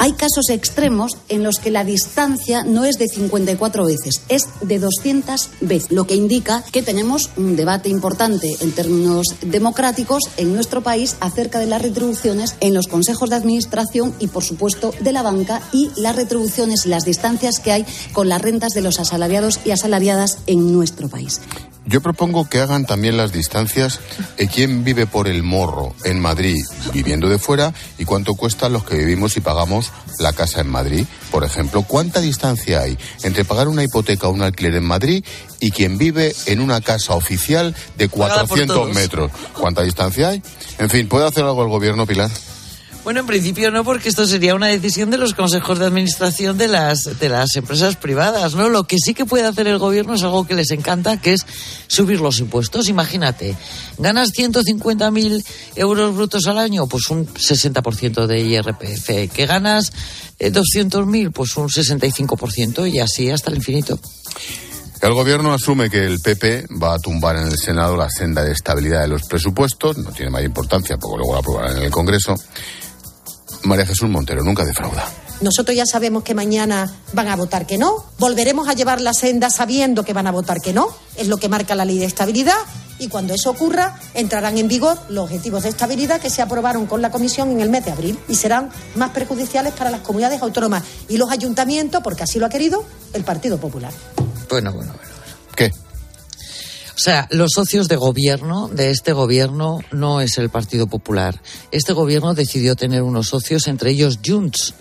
Hay casos extremos en los que la distancia no es de 54 veces, es de 200 veces, lo que indica que tenemos un debate importante en términos democráticos en nuestro país acerca de las retribuciones en los consejos de administración y, por supuesto, de la banca y las retribuciones y las distancias que hay con las rentas de los asalariados y asalariadas en nuestro país. Yo propongo que hagan también las distancias de quién vive por el morro en Madrid viviendo de fuera y cuánto cuesta los que vivimos y pagamos la casa en Madrid. Por ejemplo, ¿cuánta distancia hay entre pagar una hipoteca o un alquiler en Madrid y quien vive en una casa oficial de Pagada por 400 todos. metros? ¿Cuánta distancia hay? En fin, ¿puede hacer algo el gobierno, Pilar? Bueno, en principio no, porque esto sería una decisión de los consejos de administración de las, de las empresas privadas, ¿no? Lo que sí que puede hacer el gobierno es algo que les encanta, que es subir los impuestos. Imagínate, ganas 150.000 euros brutos al año, pues un 60% de IRPF. Que ganas eh, 200.000, pues un 65% y así hasta el infinito. El gobierno asume que el PP va a tumbar en el Senado la senda de estabilidad de los presupuestos, no tiene mayor importancia porque luego la aprobarán en el Congreso. María Jesús Montero nunca defrauda. Nosotros ya sabemos que mañana van a votar que no. Volveremos a llevar la senda sabiendo que van a votar que no. Es lo que marca la ley de estabilidad. Y cuando eso ocurra, entrarán en vigor los objetivos de estabilidad que se aprobaron con la Comisión en el mes de abril y serán más perjudiciales para las comunidades autónomas y los ayuntamientos, porque así lo ha querido el Partido Popular. Bueno, bueno, bueno. ¿Qué? O sea, los socios de gobierno de este gobierno no es el Partido Popular. Este gobierno decidió tener unos socios, entre ellos Junts,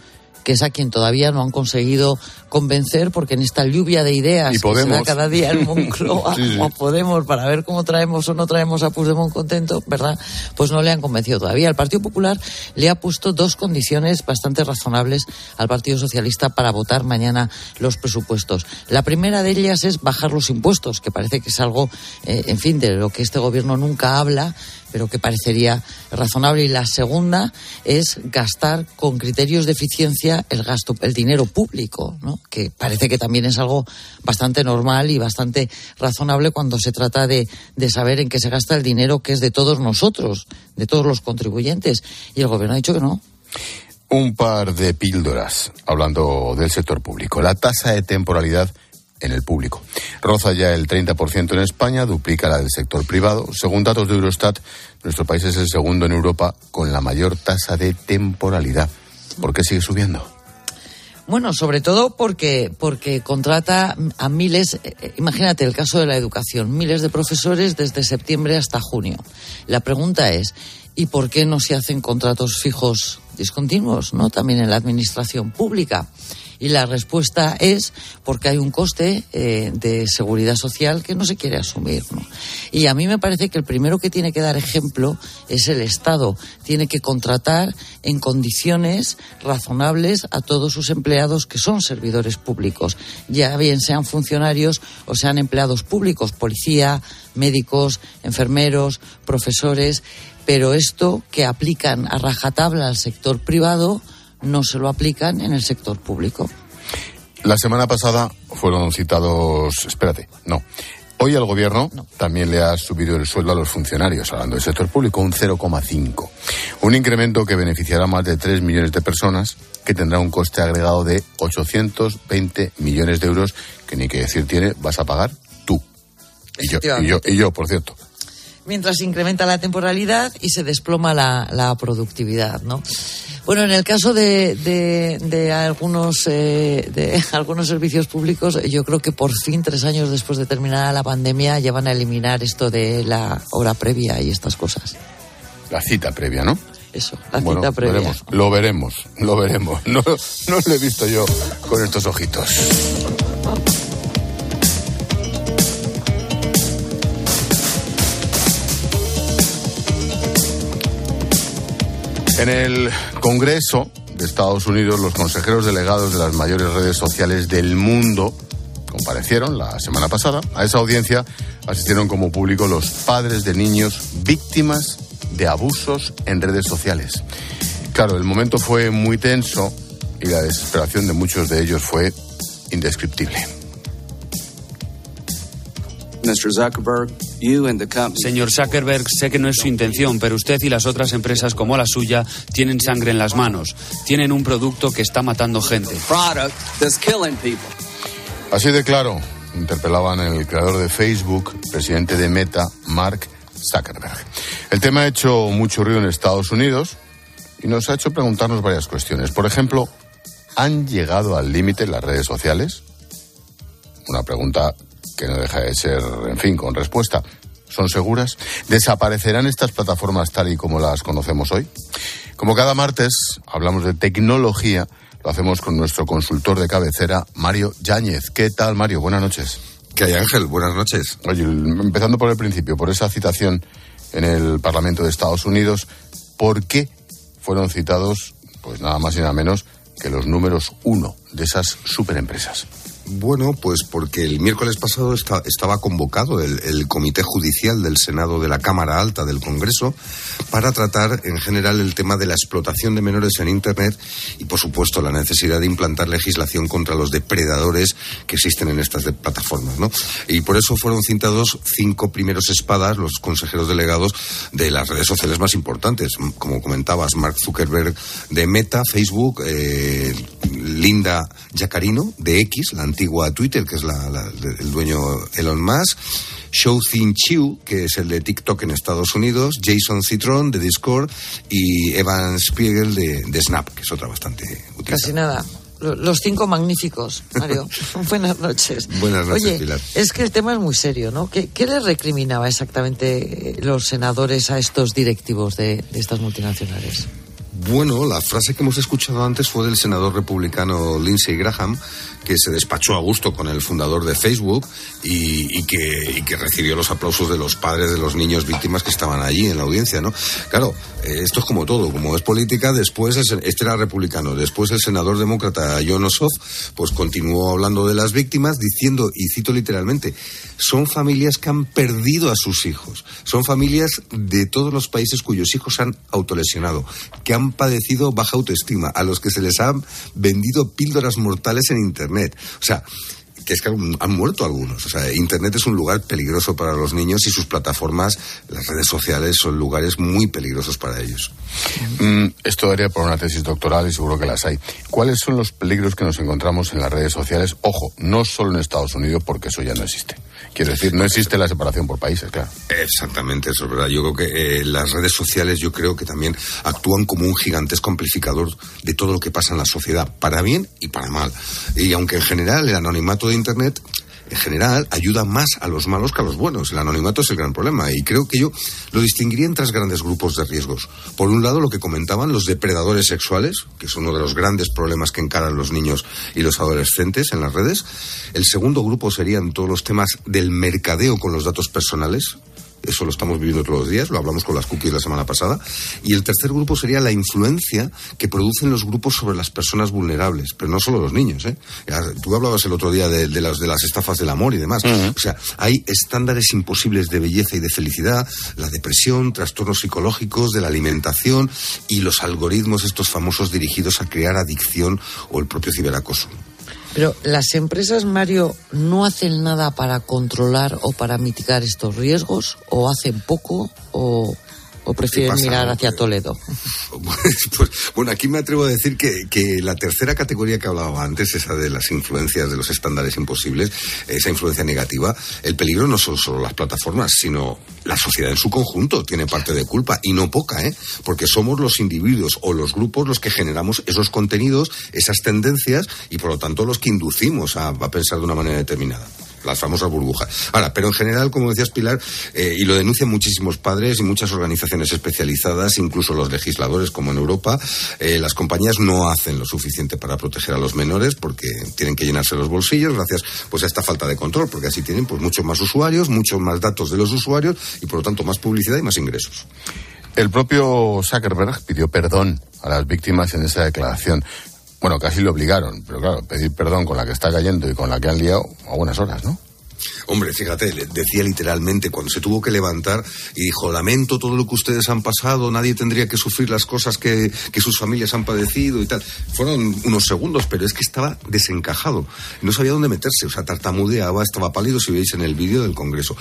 que es a quien todavía no han conseguido convencer, porque en esta lluvia de ideas Y que se da cada día en Moncloa Sí, sí. Podemos para ver cómo traemos o no traemos a Puigdemont contento, ¿verdad? Pues no le han convencido todavía. El Partido Popular le ha puesto dos condiciones bastante razonables al Partido Socialista para votar mañana los presupuestos. La primera de ellas es bajar los impuestos, que parece que es algo, eh, en fin, de lo que este gobierno nunca habla, pero que parecería razonable. Y la segunda es gastar con criterios de eficiencia el gasto, el dinero público, ¿no? Que parece que también es algo bastante normal y bastante razonable cuando se trata de, de saber en qué se gasta el dinero que es de todos nosotros, de todos los contribuyentes. Y el gobierno ha dicho que no. Un par de píldoras hablando del sector público. La tasa de temporalidad en el público. Roza ya el 30% en España, duplica la del sector privado. Según datos de Eurostat, nuestro país es el segundo en Europa con la mayor tasa de temporalidad. ¿Por qué sigue subiendo? Bueno, sobre todo porque, porque contrata a miles, eh, eh, imagínate el caso de la educación, miles de profesores desde septiembre hasta junio. La pregunta es, ¿y por qué no se hacen contratos fijos discontinuos, no? También en la administración pública. Y la respuesta es porque hay un coste eh, de seguridad social que no se quiere asumir. Y a mí me parece que el primero que tiene que dar ejemplo es el Estado. Tiene que contratar en condiciones razonables a todos sus empleados que son servidores públicos, ya bien sean funcionarios o sean empleados públicos, policía, médicos, enfermeros, profesores. Pero esto que aplican a rajatabla al sector privado no se lo aplican en el sector público. La semana pasada fueron citados, espérate, no. Hoy el gobierno también le ha subido el sueldo a los funcionarios, hablando del sector público, un 0,5. Un incremento que beneficiará a más de 3 millones de personas, que tendrá un coste agregado de 820 millones de euros, que ni que decir tiene, vas a pagar tú. Y yo, y yo, y yo, por cierto mientras se incrementa la temporalidad y se desploma la, la productividad, ¿no? Bueno, en el caso de, de, de algunos, eh, de algunos servicios públicos, yo creo que por fin, tres años después de terminada la pandemia, ya van a eliminar esto de la hora previa y estas cosas. La cita previa, ¿no? Eso, la cita previa. Veremos, lo veremos, lo veremos. No, no lo he visto yo con estos ojitos. En el Congreso de Estados Unidos, los consejeros delegados de las mayores redes sociales del mundo comparecieron la semana pasada. A esa audiencia asistieron como público los padres de niños víctimas de abusos en redes sociales. Claro, el momento fue muy tenso y la desesperación de muchos de ellos fue indescriptible. Señor Zuckerberg, sé que no es su intención, pero usted y las otras empresas como la suya tienen sangre en las manos. Tienen un producto que está matando gente. Así de claro, interpelaban el creador de Facebook, presidente de Meta, Mark Zuckerberg. El tema ha hecho mucho ruido en Estados Unidos y nos ha hecho preguntarnos varias cuestiones. Por ejemplo, ¿han llegado al límite las redes sociales? Una pregunta que no deja de ser, en fin, con respuesta. ¿Son seguras? ¿Desaparecerán estas plataformas tal y como las conocemos hoy? Como cada martes hablamos de tecnología, lo hacemos con nuestro consultor de cabecera, Mario Yáñez. ¿Qué tal, Mario? Buenas noches. ¿Qué hay, Ángel? Buenas noches. Oye, empezando por el principio, por esa citación en el Parlamento de Estados Unidos, ¿por qué fueron citados, pues nada más y nada menos, que los números uno de esas superempresas? Bueno, pues porque el miércoles pasado estaba convocado el, Comité Judicial del Senado de la Cámara Alta del Congreso para tratar en general el tema de la explotación de menores en Internet y, por supuesto, la necesidad de implantar legislación contra los depredadores que existen en estas plataformas. ¿no? Y por eso fueron cintados cinco primeros espadas, los consejeros delegados de las redes sociales más importantes. Como comentabas, Mark Zuckerberg de Meta, Facebook, eh, Linda Yacarino de X, la Twitter, que es la, el dueño Elon Musk, Shou Thin Chiu, que es el de TikTok en Estados Unidos, Jason Citron de Discord y Evan Spiegel de, Snap, que es otra bastante útil. Casi nada. Los cinco magníficos, Mario. Buenas noches. Buenas noches, Oye, Pilar. Es que el tema es muy serio, ¿no? ¿Qué, qué les recriminaba exactamente los senadores a estos directivos de estas multinacionales? Bueno, la frase que hemos escuchado antes fue del senador republicano Lindsey Graham, que se despachó a gusto con el fundador de Facebook y, que, recibió los aplausos de los padres de los niños víctimas que estaban allí en la audiencia, ¿no? Claro, eh, esto es como todo, como es política, después este era republicano, después el senador demócrata John Ossoff, pues continuó hablando de las víctimas diciendo, y cito literalmente, son familias que han perdido a sus hijos, son familias de todos los países cuyos hijos han autolesionado, que han padecido baja autoestima, a los que se les han vendido píldoras mortales en Internet. O sea, que es que han muerto algunos. O sea, Internet es un lugar peligroso para los niños y sus plataformas, las redes sociales, son lugares muy peligrosos para ellos. Mm, esto daría por una tesis doctoral y seguro que las hay. ¿Cuáles son los peligros que nos encontramos en las redes sociales? Ojo, no solo en Estados Unidos, porque eso ya no existe. Quiero decir, no existe la separación por países, claro. Exactamente, eso es verdad. Yo creo que eh, las redes sociales, yo creo que también actúan como un gigantesco amplificador de todo lo que pasa en la sociedad, para bien y para mal. Y aunque en general el anonimato de Internet en general ayuda más a los malos que a los buenos. El anonimato es el gran problema y creo que yo lo distinguiría en tres grandes grupos de riesgos. Por un lado, lo que comentaban los depredadores sexuales, que es uno de los grandes problemas que encaran los niños y los adolescentes en las redes. El segundo grupo serían todos los temas del mercadeo con los datos personales, eso lo estamos viviendo todos los días, lo hablamos con las cookies la semana pasada. Y el tercer grupo sería la influencia que producen los grupos sobre las personas vulnerables, pero no solo los niños. ¿eh? Tú hablabas el otro día de, las, de las estafas del amor y demás. O sea, hay estándares imposibles de belleza y de felicidad, la depresión, trastornos psicológicos, de la alimentación y los algoritmos estos famosos dirigidos a crear adicción o el propio ciberacoso. Pero las empresas, Mario, no hacen nada para controlar o para mitigar estos riesgos, o hacen poco, o, o prefieren mirar hacia Toledo. Pues, bueno, aquí me atrevo a decir que, que la tercera categoría que hablaba antes, esa de las influencias de los estándares imposibles, esa influencia negativa, el peligro no son solo las plataformas, sino la sociedad en su conjunto tiene parte de culpa, y no poca, ¿eh? Porque somos los individuos o los grupos los que generamos esos contenidos, esas tendencias, y por lo tanto los que inducimos a, a pensar de una manera determinada las famosas burbujas. Ahora, pero en general, como decías Pilar, eh, y lo denuncian muchísimos padres y muchas organizaciones especializadas, incluso los legisladores, como en Europa, eh, las compañías no hacen lo suficiente para proteger a los menores porque tienen que llenarse los bolsillos gracias pues a esta falta de control, porque así tienen pues muchos más usuarios, muchos más datos de los usuarios y por lo tanto más publicidad y más ingresos. El propio Zuckerberg pidió perdón a las víctimas en esa declaración. Bueno, casi lo obligaron, pero claro, pedir perdón con la que está cayendo y con la que han liado a buenas horas, ¿no? Hombre, fíjate, decía literalmente cuando se tuvo que levantar y dijo, lamento todo lo que ustedes han pasado, nadie tendría que sufrir las cosas que, sus familias han padecido y tal. Fueron unos segundos, pero es que estaba desencajado. No sabía dónde meterse, o sea, tartamudeaba, estaba pálido, si veis en el vídeo del Congreso.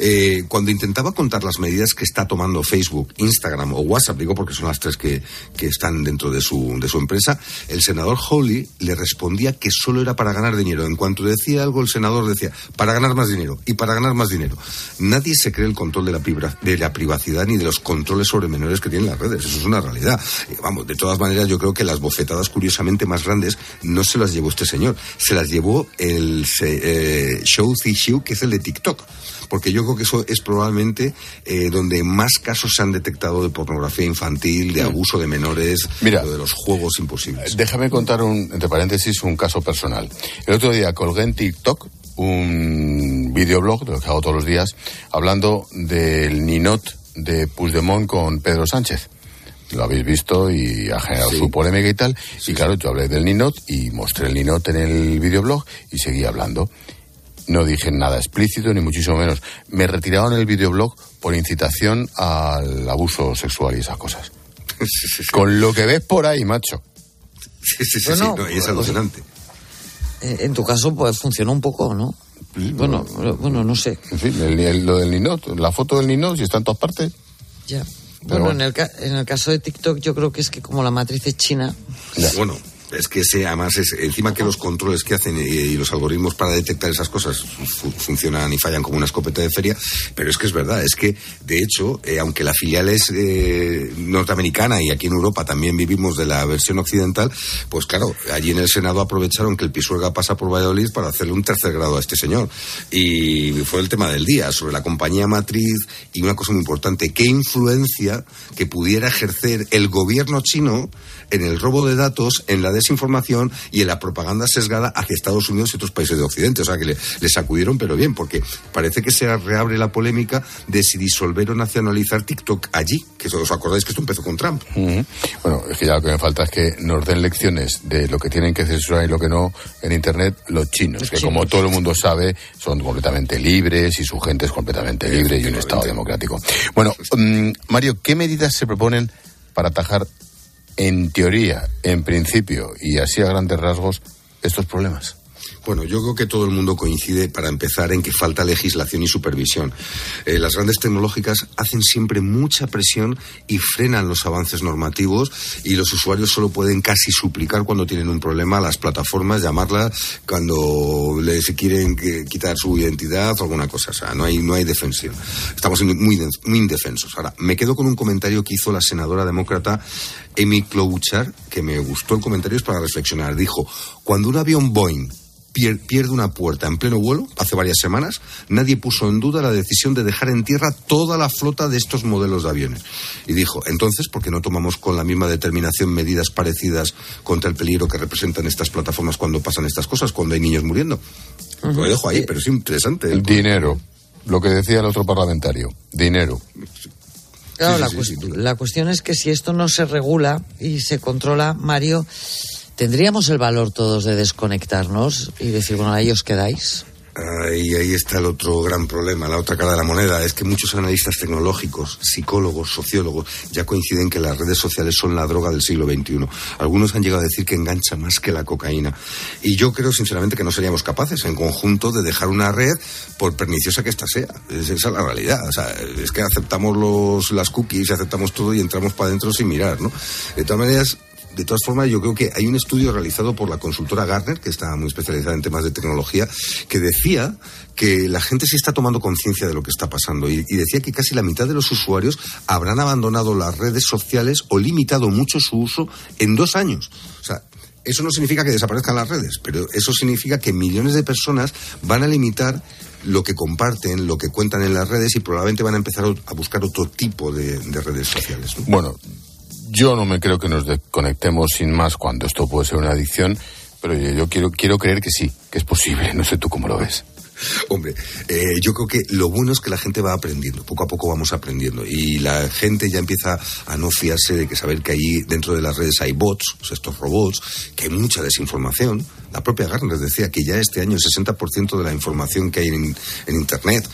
Eh, cuando intentaba contar las medidas que está tomando Facebook, Instagram o WhatsApp, digo porque son las tres que, que están dentro de su, de su empresa, el senador Hawley le respondía que solo era para ganar dinero. En cuanto decía algo, el senador decía, para ganar más dinero y para ganar más dinero. Nadie se cree el control de la, priva- de la privacidad ni de los controles sobre menores que tienen las redes. Eso es una realidad. Eh, vamos, de todas maneras, yo creo que las bofetadas curiosamente más grandes no se las llevó este señor. Se las llevó el eh, Show Show, que es el de TikTok. Porque yo creo que eso es probablemente eh, donde más casos se han detectado de pornografía infantil, de abuso de menores, Mira, de los juegos imposibles. Déjame contar, un, entre paréntesis, un caso personal. El otro día colgué en TikTok un videoblog, de lo que hago todos los días, hablando del ninot de Puigdemont con Pedro Sánchez. Lo habéis visto y ha generado su polémica y tal. y claro, yo hablé del ninot y mostré el ninot en el videoblog y seguí hablando. No dije nada explícito, ni muchísimo menos. Me retiraron el videoblog por incitación al abuso sexual y esas cosas. Con lo que ves por ahí, macho. Sí, sí, sí, sí, no, y es pues- alucinante. Eh, En tu caso, pues funcionó un poco, ¿no? Bueno, bueno, no sé. En fin, el- el- lo del Ninot, la foto del Ninot, si está en todas partes. Ya. Pero Bueno, bueno. En, el, ca- en el caso de TikTok yo creo que es que como la matriz es china, Bueno, es que ese, además, es, encima que los controles que hacen y, y los algoritmos para detectar esas cosas fu- funcionan y fallan como una escopeta de feria, pero es que es verdad, es que, de hecho, eh, aunque la filial es eh, norteamericana y aquí en Europa también vivimos de la versión occidental, pues claro, allí en el Senado aprovecharon que el Pisuerga pasa por Valladolid para hacerle un tercer grado a este señor. Y fue el tema del día, sobre la compañía matriz y una cosa muy importante, qué influencia que pudiera ejercer el gobierno chino en el robo de datos, en la desinformación y en la propaganda sesgada hacia Estados Unidos y otros países de Occidente. O sea que le, le sacudieron, pero bien, porque parece que se reabre la polémica de si disolver o nacionalizar TikTok allí, que os acordáis que esto empezó con Trump. Bueno, es que ya lo que me falta es que nos den lecciones de lo que tienen que censurar y lo que no en Internet los chinos, que como todo el mundo sabe son completamente libres y su gente es completamente libre y un Estado democrático. Bueno, mm, Mario, ¿qué medidas se proponen para atajar en teoría, en principio y así a grandes rasgos estos problemas? Bueno, yo creo que todo el mundo coincide, para empezar, en que falta legislación y supervisión. Eh, las grandes tecnológicas hacen siempre mucha presión y frenan los avances normativos y los usuarios solo pueden casi suplicar cuando tienen un problema a las plataformas, llamarlas cuando les quieren quitar su identidad o alguna cosa. O sea, no hay, no hay defensión. Estamos muy, muy indefensos. Ahora, me quedo con un comentario que hizo la senadora demócrata Amy Klobuchar, que me gustó el comentario, es para reflexionar. Dijo, cuando un avión Boeing pierde una puerta en pleno vuelo, hace varias semanas, nadie puso en duda la decisión de dejar en tierra toda la flota de estos modelos de aviones. Y dijo, entonces, ¿por qué no tomamos con la misma determinación medidas parecidas contra el peligro que representan estas plataformas cuando pasan estas cosas, cuando hay niños muriendo? Lo dejo ahí, pero es interesante. el- Dinero, lo que decía el otro parlamentario, dinero. Claro, Sí, la, sí, sí, cues- sin duda. la cuestión es que si esto no se regula y se controla, Mario, ¿tendríamos el valor todos de desconectarnos y decir, bueno, ahí os quedáis? Ah, y ahí está el otro gran problema, la otra cara de la moneda, es que muchos analistas tecnológicos, psicólogos, sociólogos, ya coinciden que las redes sociales son la droga del siglo XXI. Algunos han llegado a decir que engancha más que la cocaína. Y yo creo sinceramente que no seríamos capaces en conjunto de dejar una red por perniciosa que ésta sea. esa es la realidad. O sea, es que aceptamos los, las cookies, aceptamos todo y entramos para adentro sin mirar, ¿no? De todas maneras, de todas formas, yo creo que hay un estudio realizado por la consultora Gartner, que está muy especializada en temas de tecnología, que decía que la gente sí está tomando conciencia de lo que está pasando y, decía que casi la mitad de los usuarios habrán abandonado las redes sociales o limitado mucho su uso en dos años. O sea, eso no significa que desaparezcan las redes, pero eso significa que millones de personas van a limitar lo que comparten, lo que cuentan en las redes y probablemente van a empezar a buscar otro tipo de, de redes sociales. ¿no? Bueno, yo no me creo que nos desconectemos sin más cuando esto puede ser una adicción, pero yo, yo quiero, quiero creer que sí, que es posible. No sé tú cómo lo ves. Hombre, eh, yo creo que lo bueno es que la gente va aprendiendo, poco a poco vamos aprendiendo y la gente ya empieza a no fiarse de que saber que ahí dentro de las redes hay bots, o estos robots, que hay mucha desinformación. La propia Gartner decía que ya este año el 60% de la información que hay en, Internet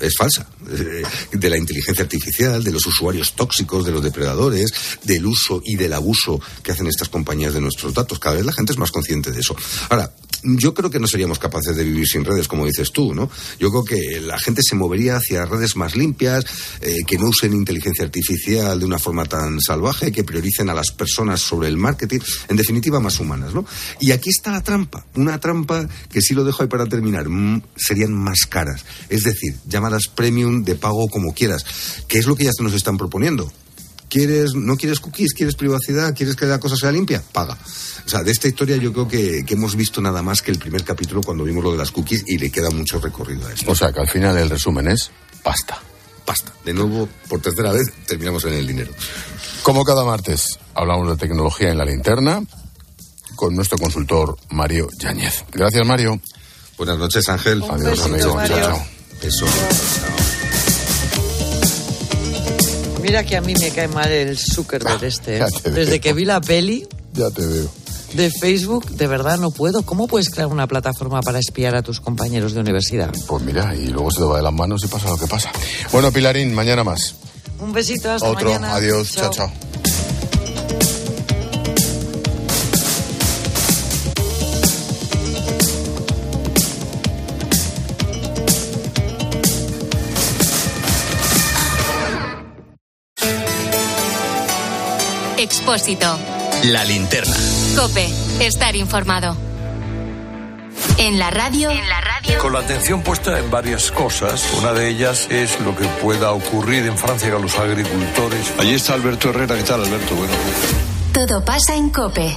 es falsa, eh, de la inteligencia artificial, de los usuarios tóxicos, de los depredadores, del uso y del abuso que hacen estas compañías de nuestros datos. Cada vez la gente es más consciente de eso. Ahora, yo creo que no seríamos capaces de vivir sin redes, como dices tú, ¿no? Yo creo que la gente se movería hacia redes más limpias, eh, que no usen inteligencia artificial de una forma tan salvaje, que prioricen a las personas sobre el marketing, en definitiva, más humanas, ¿no? Y aquí está la trampa, una trampa que sí lo dejo ahí para terminar, mm, serían más caras, es decir, llamadas premium de pago como quieras, que es lo que ya se nos están proponiendo. ¿Quieres, no quieres cookies? ¿Quieres privacidad? ¿Quieres que la cosa sea limpia? Paga. O sea, de esta historia yo creo que, que, hemos visto nada más que el primer capítulo cuando vimos lo de las cookies y le queda mucho recorrido a esto. O sea, que al final el resumen es pasta. Pasta. De nuevo, por tercera vez, terminamos en el dinero. Como cada martes, hablamos de tecnología en la linterna con nuestro consultor Mario Yáñez. Gracias, Mario. Buenas noches, Ángel. Un Adiós, amigos. Chao, chao. Eso. Mira que a mí me cae mal el Zuckerberg este. Desde veo. que vi la peli Ya te veo. de Facebook, de verdad no puedo. ¿Cómo puedes crear una plataforma para espiar a tus compañeros de universidad? Pues mira, y luego se te va de las manos y pasa lo que pasa. Bueno, Pilarín, mañana más. Un besito, hasta Otro. mañana. Adiós. chao. chao. Expósito. La linterna. Cope. Estar informado. En la radio. En la radio. Con la atención puesta en varias cosas. Una de ellas es lo que pueda ocurrir en Francia con los agricultores. Allí está Alberto Herrera. ¿Qué tal, Alberto? Bueno. Todo pasa en Cope.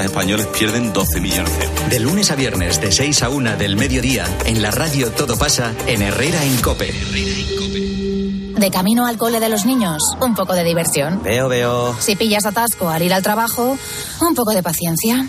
españoles pierden 12 millones de euros. De lunes a viernes, de 6 a 1 del mediodía, en la radio Todo pasa en Herrera en Cope. De camino al cole de los niños, un poco de diversión. Veo, veo. Si pillas atasco al ir al trabajo, un poco de paciencia.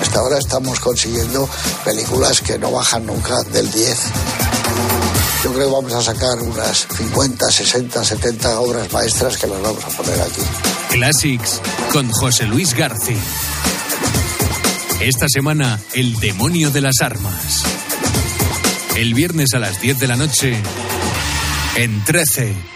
Hasta ahora estamos consiguiendo películas que no bajan nunca del 10. Yo creo que vamos a sacar unas 50, 60, 70 obras maestras que las vamos a poner aquí. Classics con José Luis García. Esta semana, El demonio de las armas. El viernes a las 10 de la noche, en 13.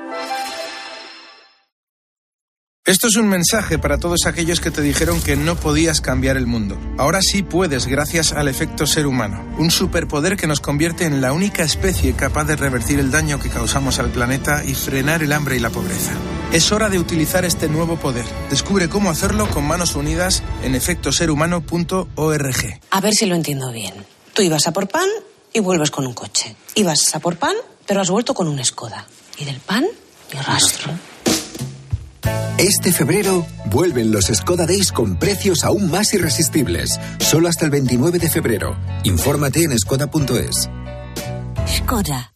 Esto es un mensaje para todos aquellos que te dijeron que no podías cambiar el mundo. Ahora sí puedes gracias al efecto ser humano, un superpoder que nos convierte en la única especie capaz de revertir el daño que causamos al planeta y frenar el hambre y la pobreza. Es hora de utilizar este nuevo poder. Descubre cómo hacerlo con manos unidas en efectoserhumano.org. A ver si lo entiendo bien. Tú ibas a por pan y vuelves con un coche. Ibas a por pan, pero has vuelto con un Skoda. Y del pan, ni rastro. Este febrero vuelven los Skoda Days con precios aún más irresistibles. Solo hasta el 29 de febrero. Infórmate en skoda.es. Skoda.